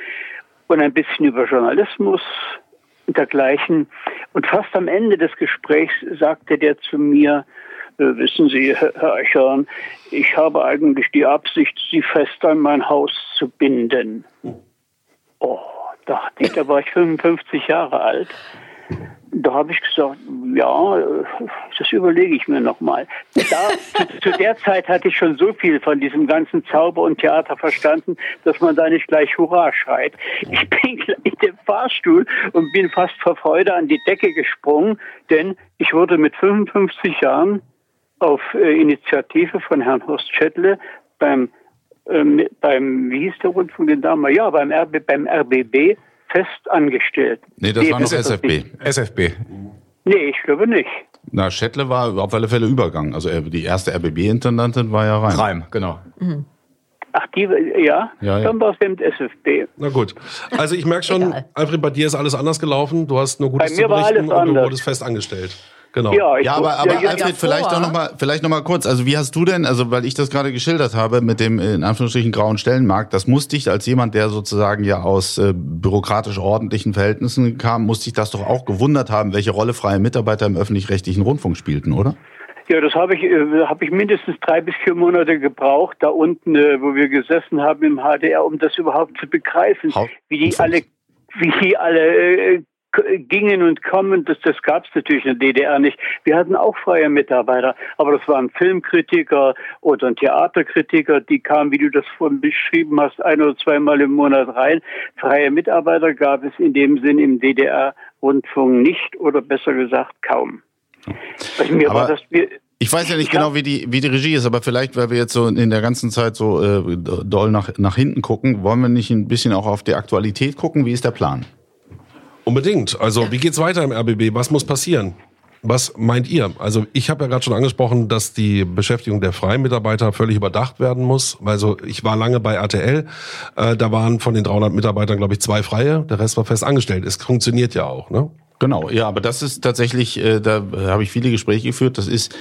und ein bisschen über Journalismus und dergleichen. Und fast am Ende des Gesprächs sagte der zu mir, äh, wissen Sie, Herr Eichhorn, ich habe eigentlich die Absicht, Sie fest an mein Haus zu binden. Oh, dachte ich, da war ich 55 Jahre alt. Da habe ich gesagt, ja, das überlege ich mir nochmal. Zu, der Zeit hatte ich schon so viel von diesem ganzen Zauber und Theater verstanden, dass man da nicht gleich Hurra schreit. Ich bin in dem Fahrstuhl und bin fast vor Freude an die Decke gesprungen, denn ich wurde mit 55 Jahren auf äh, Initiative von Herrn Horst Schädle beim, äh, beim, wie hieß der Rundfunk denn damals? Ja, beim, RB, beim RBB fest angestellt. Nee, das nee, war noch SFB. SFB. Nee, ich glaube nicht. Na, Schettle war auf alle Fälle Übergang. Also die erste RBB-Intendantin war ja Reim. Reim, genau. Mhm. Ach, die, ja, ja, ja. dann war es eben SFB. Na gut. Also ich merke schon. Alfred, bei dir ist alles anders gelaufen. Du hast nur Gutes Bei mir zu berichten war alles und du wurdest fest angestellt. Genau. Ja, ja aber, aber ja, Alfred, vielleicht noch mal, vielleicht noch mal kurz. Also wie hast du denn, also weil ich das gerade geschildert habe mit dem in Anführungsstrichen grauen Stellenmarkt, das musste ich als jemand, der sozusagen ja aus äh, bürokratisch ordentlichen Verhältnissen kam, musste ich das doch auch gewundert haben, welche Rolle freie Mitarbeiter im öffentlich-rechtlichen Rundfunk spielten, oder? Ja, das habe ich, äh, habe ich mindestens drei bis vier Monate gebraucht, da unten, äh, wo wir gesessen haben im HDR, um das überhaupt zu begreifen, wie die alle, wie die alle äh, gingen und kommen, das, das gab es natürlich in der DDR nicht. Wir hatten auch freie Mitarbeiter, aber das waren Filmkritiker oder ein Theaterkritiker, die kamen, wie du das vorhin beschrieben hast, ein oder zweimal im Monat rein. Freie Mitarbeiter gab es in dem Sinn im DDR-Rundfunk nicht oder besser gesagt kaum. Also mir aber war das, mir, ich weiß ja nicht genau, wie die, wie die Regie ist, aber vielleicht, weil wir jetzt so in der ganzen Zeit so äh, doll nach, nach hinten gucken, wollen wir nicht ein bisschen auch auf die Aktualität gucken? Wie ist der Plan? Unbedingt. Also wie geht's weiter im RBB? Was muss passieren? Was meint ihr? Also ich habe ja gerade schon angesprochen, dass die Beschäftigung der freien Mitarbeiter völlig überdacht werden muss. Also ich war lange bei RTL, äh, da waren von den 300 Mitarbeitern glaube ich zwei freie, der Rest war fest angestellt. Es funktioniert ja auch, ne? Genau, ja, aber das ist tatsächlich, äh, da habe ich viele Gespräche geführt. Das ist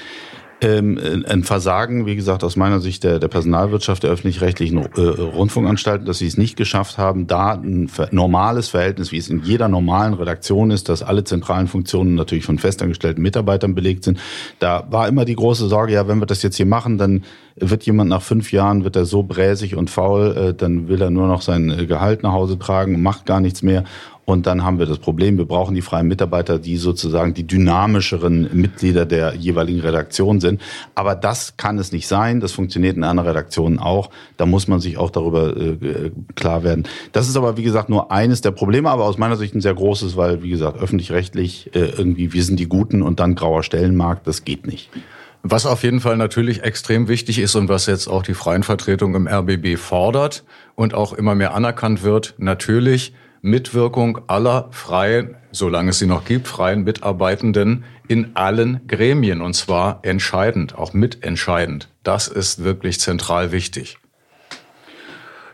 ähm, ein Versagen, wie gesagt, aus meiner Sicht der, der Personalwirtschaft der öffentlich-rechtlichen äh, Rundfunkanstalten, dass sie es nicht geschafft haben, da ein normales Verhältnis, wie es in jeder normalen Redaktion ist, dass alle zentralen Funktionen natürlich von festangestellten Mitarbeitern belegt sind. Da war immer die große Sorge, ja, wenn wir das jetzt hier machen, dann Wird jemand nach fünf Jahren, wird er so bräsig und faul, äh, dann will er nur noch sein äh, Gehalt nach Hause tragen, macht gar nichts mehr. Und dann haben wir das Problem, wir brauchen die freien Mitarbeiter, die sozusagen die dynamischeren Mitglieder der jeweiligen Redaktion sind. Aber das kann es nicht sein. Das funktioniert in anderen Redaktionen auch. Da muss man sich auch darüber äh, klar werden. Das ist aber, wie gesagt, nur eines der Probleme, aber aus meiner Sicht ein sehr großes, weil, wie gesagt, öffentlich-rechtlich äh, irgendwie, wir sind die Guten und dann grauer Stellenmarkt, das geht nicht. Was auf jeden Fall natürlich extrem wichtig ist und was jetzt auch die freien Vertretung im RBB fordert und auch immer mehr anerkannt wird, natürlich Mitwirkung aller freien, solange es sie noch gibt, freien Mitarbeitenden in allen Gremien und zwar entscheidend, auch mitentscheidend. Das ist wirklich zentral wichtig.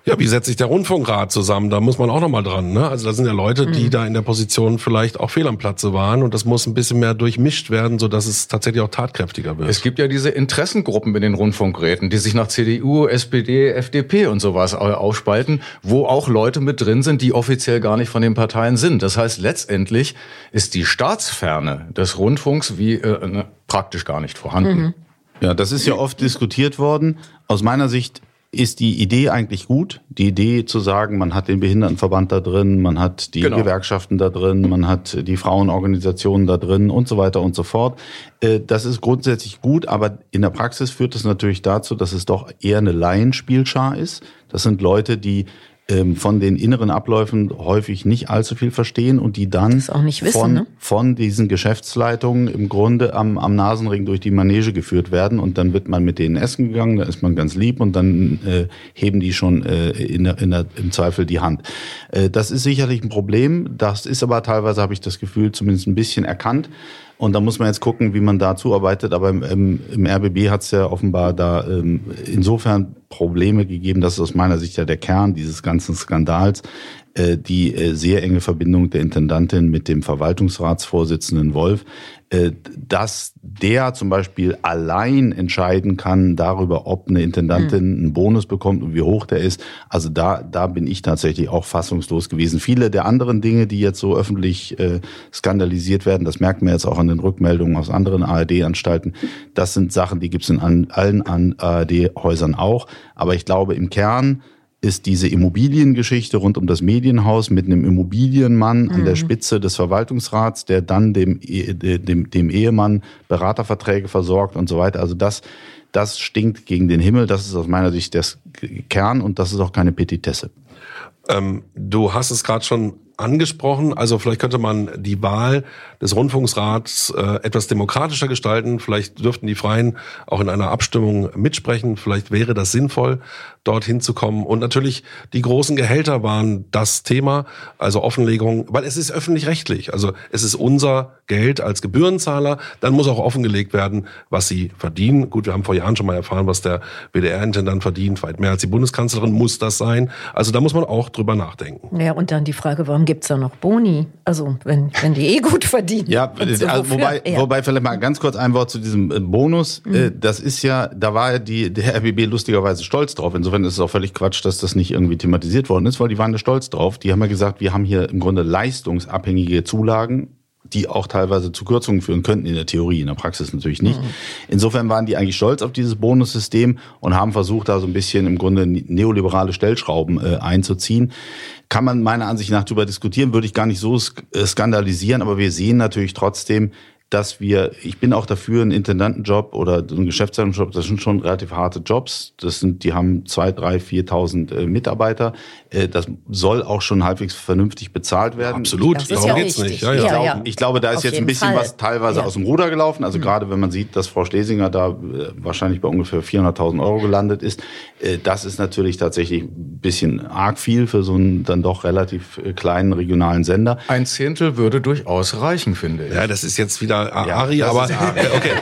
Ja, wie setzt sich der Rundfunkrat zusammen? Da muss man auch nochmal dran. Ne? Also da sind ja Leute, die mhm. da in der Position vielleicht auch fehl am Platze waren und das muss ein bisschen mehr durchmischt werden, so dass es tatsächlich auch tatkräftiger wird. Es gibt ja diese Interessengruppen in den Rundfunkräten, die sich nach CDU, SPD, FDP und sowas aufspalten, wo auch Leute mit drin sind, die offiziell gar nicht von den Parteien sind. Das heißt, letztendlich ist die Staatsferne des Rundfunks wie äh, ne, praktisch gar nicht vorhanden. Mhm. Ja, das ist ja oft diskutiert worden. Aus meiner Sicht ist die Idee eigentlich gut. Die Idee zu sagen, man hat den Behindertenverband da drin, man hat die genau. Gewerkschaften da drin, man hat die Frauenorganisationen da drin und so weiter und so fort. Äh, das ist grundsätzlich gut, aber in der Praxis führt es natürlich dazu, dass es doch eher eine Laienspielschar ist. Das sind Leute, die von den inneren Abläufen häufig nicht allzu viel verstehen und die dann wissen, von, ne? von diesen Geschäftsleitungen im Grunde am, am Nasenring durch die Manege geführt werden und dann wird man mit denen essen gegangen, da ist man ganz lieb und dann äh, heben die schon äh, in der, in der, im Zweifel die Hand. Äh, das ist sicherlich ein Problem, das ist aber teilweise, habe ich das Gefühl, zumindest ein bisschen erkannt. Und da muss man jetzt gucken, wie man da zuarbeitet. Aber im, im, RBB hat es ja offenbar da ähm, insofern Probleme gegeben. Das ist aus meiner Sicht ja der Kern dieses ganzen Skandals. Äh, die äh, sehr enge Verbindung der Intendantin mit dem Verwaltungsratsvorsitzenden Wolf, dass der zum Beispiel allein entscheiden kann darüber, ob eine Intendantin mhm. einen Bonus bekommt und wie hoch der ist. Also da, da bin ich tatsächlich auch fassungslos gewesen. Viele der anderen Dinge, die jetzt so öffentlich äh, skandalisiert werden, das merkt man jetzt auch an den Rückmeldungen aus anderen ARD-Anstalten, das sind Sachen, die gibt es in allen ARD-Häusern auch. Aber ich glaube, im Kern ist diese Immobiliengeschichte rund um das Medienhaus mit einem Immobilienmann mhm. an der mhm. Spitze des Verwaltungsrats, der dann dem, dem, dem Ehemann Beraterverträge versorgt und so weiter. Also das, das stinkt gegen den Himmel. Das ist aus meiner Sicht der Kern und das ist auch keine Petitesse. Ähm, du hast es gerade schon angesprochen. Also vielleicht könnte man die Wahl des Rundfunksrats äh, etwas demokratischer gestalten. Vielleicht dürften die Freien auch in einer Abstimmung mitsprechen. Vielleicht wäre das sinnvoll, dorthin zu kommen. Und natürlich die großen Gehälter waren das Thema, also Offenlegung, weil es ist öffentlich-rechtlich. Also es ist unser Geld als Gebührenzahler. Dann muss auch offengelegt werden, was sie verdienen. Gut, wir haben vor Jahren schon mal erfahren, was der WDR-Intendant verdient. Weit mehr als die Bundeskanzlerin muss das sein. Also da muss man auch drüber nachdenken. Ja, und dann die Frage, warum gibt es da noch Boni? Also wenn, wenn die eh gut verdienen. Ja, also, wobei, ja. wobei vielleicht mal ganz kurz ein Wort zu diesem äh, Bonus. Mhm. Äh, das ist ja, da war ja die, der RBB lustigerweise stolz drauf. Insofern ist es auch völlig Quatsch, dass das nicht irgendwie thematisiert worden ist, weil die waren da stolz drauf. Die haben ja gesagt, wir haben hier im Grunde leistungsabhängige Zulagen die auch teilweise zu Kürzungen führen könnten in der Theorie, in der Praxis natürlich nicht. Mhm. Insofern waren die eigentlich stolz auf dieses Bonussystem und haben versucht, da so ein bisschen im Grunde neoliberale Stellschrauben äh, einzuziehen. Kann man meiner Ansicht nach darüber diskutieren, würde ich gar nicht so äh, skandalisieren, aber wir sehen natürlich trotzdem, dass wir, ich bin auch dafür, einen Intendantenjob oder einen Geschäftsleitungsjob, das sind schon relativ harte Jobs. Das sind, die haben zwei, drei, viertausend äh, Mitarbeiter. Äh, das soll auch schon halbwegs vernünftig bezahlt werden. Absolut, das darum ja geht's nicht. Ja, ja. Ich, glaube, ich glaube, da ist Auf jetzt ein bisschen Fall. was teilweise aus dem Ruder gelaufen. Also mhm. gerade wenn man sieht, dass Frau Schlesinger da äh, wahrscheinlich bei ungefähr 400.000 Euro gelandet ist, äh, das ist natürlich tatsächlich ein bisschen arg viel für so einen dann doch relativ äh, kleinen regionalen Sender. Ein Zehntel würde durchaus reichen, finde ich. Ja, das ist jetzt wieder Ari, ja, aber Ari. okay.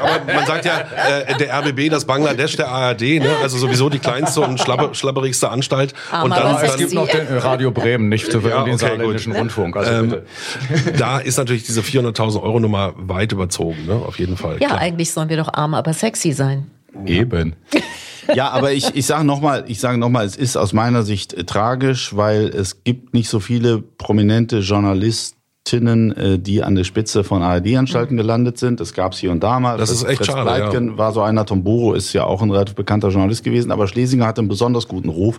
aber man sagt ja, äh, der RBB, das Bangladesch der ARD, ne? also sowieso die kleinste und schlapper, schlapperigste Anstalt. Aber und dann, es gibt noch den Radio Bremen, nicht für ja, den okay, saarländischen gut. Rundfunk. Also ähm, da ist natürlich diese 400.000 Euro Nummer weit überzogen, ne? auf jeden Fall. Ja, klar. eigentlich sollen wir doch arm, aber sexy sein. Eben. Ja, aber ich, ich sage nochmal, ich sage nochmal, es ist aus meiner Sicht äh, tragisch, weil es gibt nicht so viele prominente Journalisten, Journalistinnen, die an der Spitze von ARD-Anstalten gelandet sind. Das gab es hier und da mal. Das ist echt Fritz schade, ja. war so einer. Tom Boro ist ja auch ein relativ bekannter Journalist gewesen, aber Schlesinger hatte einen besonders guten Ruf.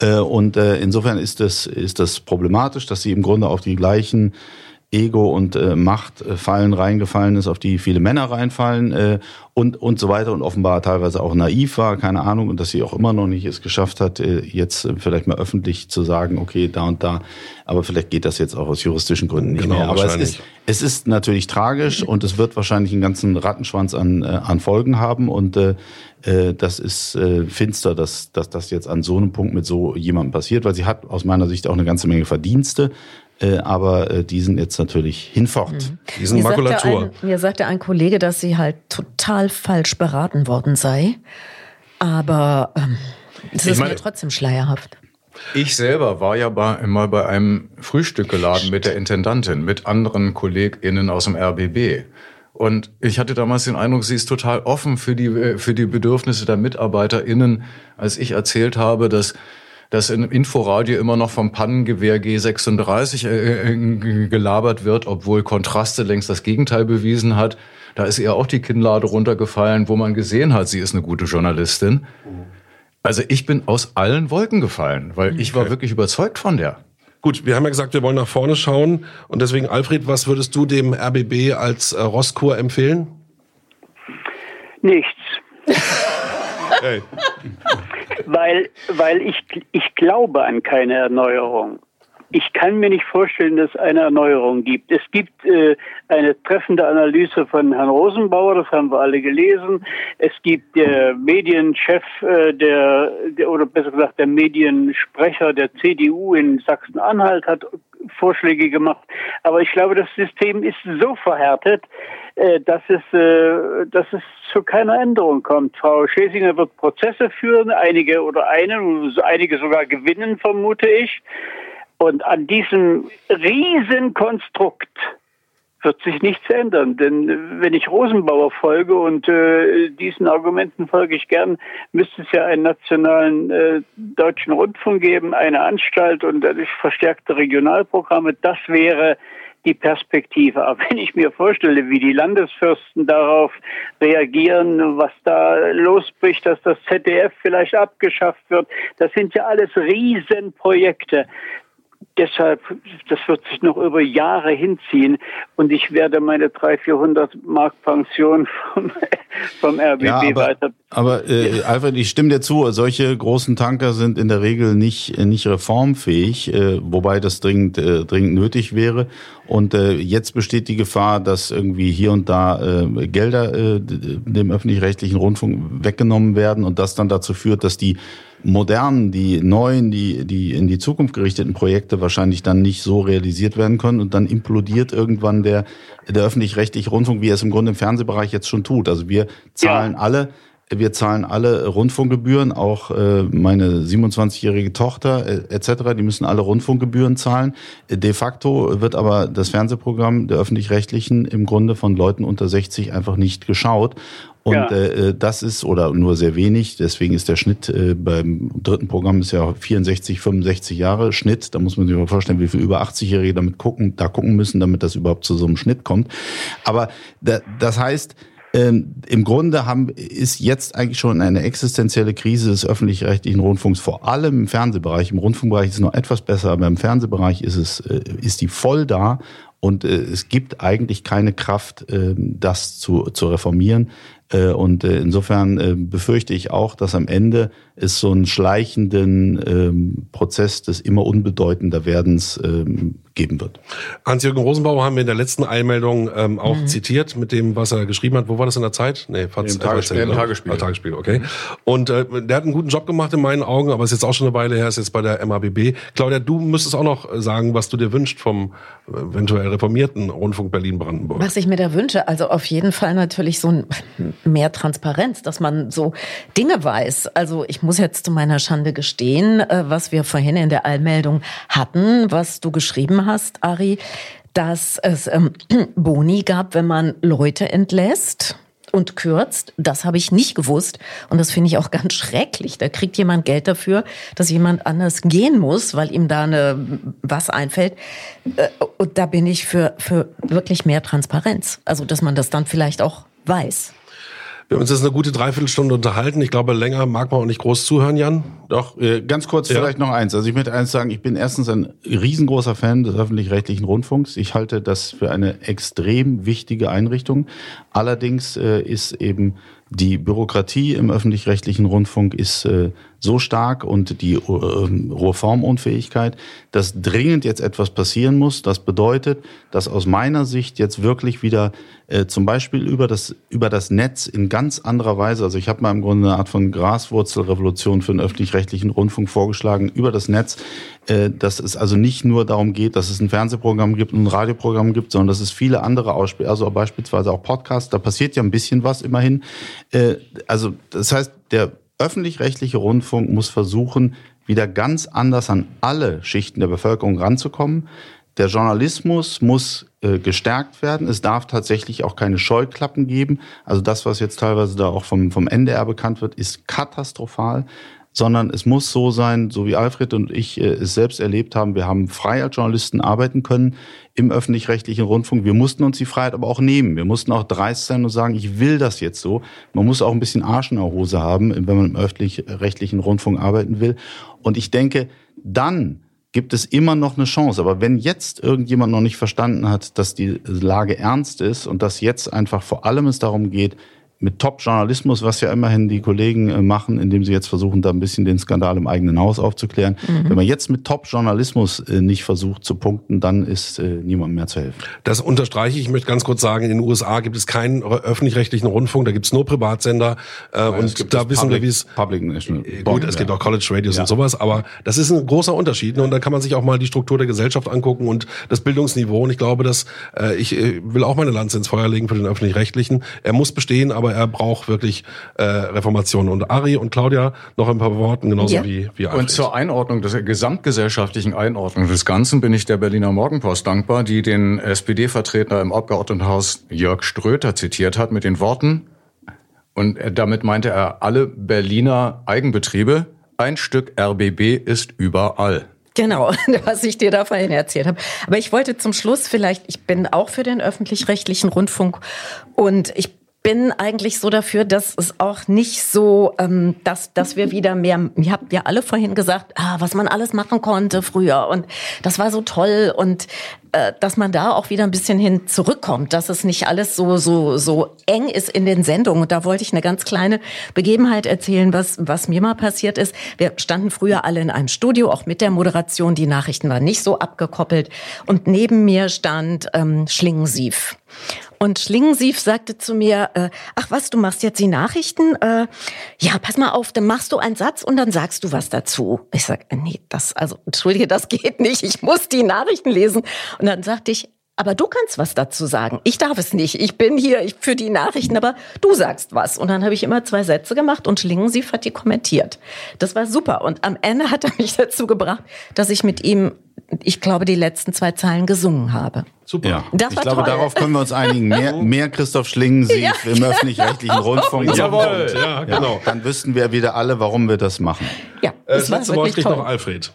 Äh, Und äh, insofern ist das, ist das problematisch, dass sie im Grunde auf die gleichen Ego und äh, Machtfallen reingefallen ist, auf die viele Männer reinfallen äh, und und so weiter und offenbar teilweise auch naiv war, keine Ahnung, und dass sie auch immer noch nicht es geschafft hat, äh, jetzt äh, vielleicht mal öffentlich zu sagen, okay, da und da, aber vielleicht geht das jetzt auch aus juristischen Gründen nicht Genau, mehr. Aber es ist, es ist natürlich tragisch und es wird wahrscheinlich einen ganzen Rattenschwanz an, äh, an Folgen haben und äh, äh, das ist äh, finster, dass, dass das jetzt an so einem Punkt mit so jemandem passiert, weil sie hat aus meiner Sicht auch eine ganze Menge Verdienste, äh, aber äh, die sind jetzt natürlich hinfort. Die sind Mir sagte, Makulatur. ein, mir sagte ein Kollege, dass sie halt total falsch beraten worden sei. Aber ähm, es ist meine- mir trotzdem schleierhaft. Ich selber war ja bei, mal bei einem Frühstück geladen mit der Intendantin, mit anderen KollegInnen aus dem RBB. Und ich hatte damals den Eindruck, sie ist total offen für die, äh, für die Bedürfnisse der MitarbeiterInnen, als ich erzählt habe, dass dass im Inforadio immer noch vom Pannengewehr G36 äh, äh, gelabert wird, obwohl Kontraste längst das Gegenteil bewiesen hat. Da ist ihr auch die Kinnlade runtergefallen, wo man gesehen hat, sie ist eine gute Journalistin. Also ich bin aus allen Wolken gefallen, weil ich war wirklich überzeugt von der. Gut, wir haben ja gesagt, wir wollen nach vorne schauen. Und deswegen, Alfred, was würdest du dem RBB als äh, Rosskur empfehlen? Nichts. Hey. weil, weil ich, ich glaube an keine Erneuerung. Ich kann mir nicht vorstellen, dass es eine Erneuerung gibt. Es gibt äh, eine treffende Analyse von Herrn Rosenbauer, das haben wir alle gelesen. Es gibt der Medienchef, äh, der, der, oder besser gesagt der Mediensprecher der CDU in Sachsen-Anhalt hat Vorschläge gemacht. Aber ich glaube, das System ist so verhärtet, äh, dass es, äh, dass es zu keiner Änderung kommt. Frau Schesinger wird Prozesse führen, einige oder einen, einige sogar gewinnen, vermute ich. Und an diesem Riesenkonstrukt wird sich nichts ändern. Denn wenn ich Rosenbauer folge und äh, diesen Argumenten folge ich gern, müsste es ja einen nationalen äh, deutschen Rundfunk geben, eine Anstalt und dadurch verstärkte Regionalprogramme. Das wäre die Perspektive. Aber wenn ich mir vorstelle, wie die Landesfürsten darauf reagieren, was da losbricht, dass das ZDF vielleicht abgeschafft wird, das sind ja alles Riesenprojekte deshalb, das wird sich noch über Jahre hinziehen und ich werde meine 300, 400 Mark Pension vom, vom RBB Ja, aber, weiter. aber äh, Alfred, ich stimme dir zu, solche großen Tanker sind in der Regel nicht, äh, nicht reformfähig, äh, wobei das dringend, äh, dringend nötig wäre. Und äh, jetzt besteht die Gefahr, dass irgendwie hier und da äh, Gelder äh, dem öffentlich-rechtlichen Rundfunk weggenommen werden und das dann dazu führt, dass die modernen, die neuen, die, die in die Zukunft gerichteten Projekte wahrscheinlich dann nicht so realisiert werden können und dann implodiert irgendwann der, der öffentlich-rechtliche Rundfunk, wie er es im Grunde im Fernsehbereich jetzt schon tut. Also wir zahlen ja. alle wir zahlen alle Rundfunkgebühren, auch äh, meine 27-jährige Tochter äh, etc., die müssen alle Rundfunkgebühren zahlen. De facto wird aber das Fernsehprogramm der öffentlich-rechtlichen im Grunde von Leuten unter 60 einfach nicht geschaut. Und ja. äh, das ist, oder nur sehr wenig, deswegen ist der Schnitt äh, beim dritten Programm ist ja 64, 65 Jahre Schnitt. Da muss man sich mal vorstellen, wie viele über 80-Jährige damit gucken, da gucken müssen, damit das überhaupt zu so einem Schnitt kommt. Aber da, das heißt, ähm, Im Grunde haben, ist jetzt eigentlich schon eine existenzielle Krise des öffentlich-rechtlichen Rundfunks, vor allem im Fernsehbereich. Im Rundfunkbereich ist es noch etwas besser, aber im Fernsehbereich ist es, äh, ist die voll da und äh, es gibt eigentlich keine Kraft, äh, das zu, zu reformieren. Äh, und äh, insofern äh, befürchte ich auch, dass am Ende es so einen schleichenden ähm, Prozess des immer unbedeutender Werdens ähm, geben wird. Hans-Jürgen Rosenbauer haben wir in der letzten Einmeldung ähm, auch mhm. zitiert mit dem, was er geschrieben hat. Wo war das in der Zeit? Nee, Im Tagesspiel. Im Tagesspiel. Ah, Tagesspiel, okay. Und äh, der hat einen guten Job gemacht in meinen Augen, aber ist jetzt auch schon eine Weile her, ist jetzt bei der MABB. Claudia, du müsstest auch noch sagen, was du dir wünschst vom eventuell reformierten Rundfunk Berlin-Brandenburg. Was ich mir da wünsche, also auf jeden Fall natürlich so ein mehr Transparenz, dass man so Dinge weiß. Also ich muss jetzt zu meiner Schande gestehen, was wir vorhin in der Allmeldung hatten, was du geschrieben hast, Ari, dass es ähm, Boni gab, wenn man Leute entlässt. und kürzt. Das habe ich nicht gewusst. Und das finde ich auch ganz schrecklich. Da kriegt jemand Geld dafür, dass jemand anders gehen muss, weil ihm da eine, was einfällt. Äh, und da bin ich für, für wirklich mehr Transparenz. Also, dass man das dann vielleicht auch weiß. Wir haben uns jetzt eine gute Dreiviertelstunde unterhalten. Ich glaube, länger mag man auch nicht groß zuhören, Jan. Doch, äh, ganz kurz ja. vielleicht noch eins. Also ich möchte eins sagen, ich bin erstens ein riesengroßer Fan des öffentlich-rechtlichen Rundfunks. Ich halte das für eine extrem wichtige Einrichtung. Allerdings äh, ist eben die Bürokratie im öffentlich-rechtlichen Rundfunk ist äh, so stark und die äh, Reformunfähigkeit, dass dringend jetzt etwas passieren muss. Das bedeutet, dass aus meiner Sicht jetzt wirklich wieder äh, zum Beispiel über das, über das Netz in ganz anderer Weise, also ich habe mal im Grunde eine Art von Graswurzelrevolution für den öffentlich-rechtlichen Rundfunk vorgeschlagen, über das Netz, dass es also nicht nur darum geht, dass es ein Fernsehprogramm gibt und ein Radioprogramm gibt, sondern dass es viele andere Ausspiele, also beispielsweise auch Podcasts, da passiert ja ein bisschen was immerhin. Äh, also das heißt, der öffentlich-rechtliche Rundfunk muss versuchen, wieder ganz anders an alle Schichten der Bevölkerung ranzukommen. Der Journalismus muss äh, gestärkt werden. Es darf tatsächlich auch keine Scheuklappen geben. Also das, was jetzt teilweise da auch vom, vom NDR bekannt wird, ist katastrophal sondern es muss so sein, so wie Alfred und ich äh, es selbst erlebt haben. Wir haben frei als Journalisten arbeiten können im öffentlich-rechtlichen Rundfunk. Wir mussten uns die Freiheit aber auch nehmen. Wir mussten auch dreist sein und sagen, ich will das jetzt so. Man muss auch ein bisschen Arsch in der Hose haben, wenn man im öffentlich-rechtlichen Rundfunk arbeiten will. Und ich denke, dann gibt es immer noch eine Chance. Aber wenn jetzt irgendjemand noch nicht verstanden hat, dass die Lage ernst ist und dass jetzt einfach vor allem es darum geht, mit Top-Journalismus, was ja immerhin die Kollegen äh, machen, indem sie jetzt versuchen, da ein bisschen den Skandal im eigenen Haus aufzuklären. Mhm. Wenn man jetzt mit Top-Journalismus äh, nicht versucht zu punkten, dann ist äh, niemandem mehr zu helfen. Das unterstreiche ich. Ich möchte ganz kurz sagen, in den USA gibt es keinen öffentlich-rechtlichen Rundfunk, da gibt es nur Privatsender. Äh, und da wissen Public, wir, wie es... Public National. Gut, es ja. gibt auch College Radios ja. und sowas, aber das ist ein großer Unterschied. Und dann kann man sich auch mal die Struktur der Gesellschaft angucken und das Bildungsniveau. Und ich glaube, dass äh, ich will auch meine Lanze ins Feuer legen für den öffentlich-rechtlichen. Er muss bestehen, aber aber er braucht wirklich äh, Reformation. Und Ari und Claudia noch ein paar Worten, genauso ja. wie, wie Alfred. Und zur Einordnung, der gesamtgesellschaftlichen Einordnung des Ganzen bin ich der Berliner Morgenpost dankbar, die den SPD-Vertreter im Abgeordnetenhaus Jörg Ströter zitiert hat mit den Worten, und damit meinte er alle Berliner Eigenbetriebe, ein Stück RBB ist überall. Genau, was ich dir da vorhin erzählt habe. Aber ich wollte zum Schluss vielleicht, ich bin auch für den öffentlich-rechtlichen Rundfunk und ich bin eigentlich so dafür, dass es auch nicht so, ähm, dass, dass wir wieder mehr, ihr habt ja alle vorhin gesagt, ah, was man alles machen konnte früher und das war so toll und äh, dass man da auch wieder ein bisschen hin zurückkommt, dass es nicht alles so, so, so eng ist in den Sendungen. Und da wollte ich eine ganz kleine Begebenheit erzählen, was, was mir mal passiert ist. Wir standen früher alle in einem Studio, auch mit der Moderation. Die Nachrichten waren nicht so abgekoppelt. Und neben mir stand ähm, Schlingensief. Und Schlingensief sagte zu mir, äh, ach was, du machst jetzt die Nachrichten? Äh, ja, pass mal auf, dann machst du einen Satz und dann sagst du was dazu. Ich sag, äh, nee, das, also, entschuldige, das geht nicht. Ich muss die Nachrichten lesen. Und dann sagte ich, aber du kannst was dazu sagen. Ich darf es nicht. Ich bin hier für die Nachrichten, aber du sagst was. Und dann habe ich immer zwei Sätze gemacht und Schlingensief hat die kommentiert. Das war super. Und am Ende hat er mich dazu gebracht, dass ich mit ihm ich glaube, die letzten zwei Zeilen gesungen habe. Super. Ja. Das ich glaube, toll. darauf können wir uns einigen. Mehr, mehr Christoph Schlingensief ja, im öffentlich-rechtlichen Rundfunk. Jawohl, ja, genau. Dann wüssten wir wieder alle, warum wir das machen. Ja, das, äh, das letzte Wort kriegt noch Alfred.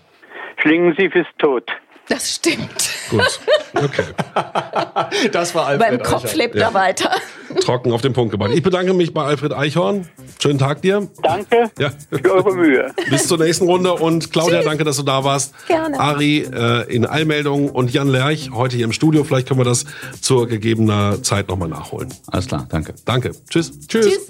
Schlingensief ist tot. Das stimmt. Gut, okay. Das war Alfred Beim Kopf Eichhorn. lebt er weiter. Trocken auf den Punkt gebracht. Ich bedanke mich bei Alfred Eichhorn. Schönen Tag dir. Danke ja. für eure Mühe. Bis zur nächsten Runde. Und Claudia, Tschüss. danke, dass du da warst. Gerne. Ari äh, in Allmeldungen und Jan Lerch heute hier im Studio. Vielleicht können wir das zur gegebener Zeit nochmal nachholen. Alles klar, danke. Danke. Tschüss. Tschüss. Tschüss.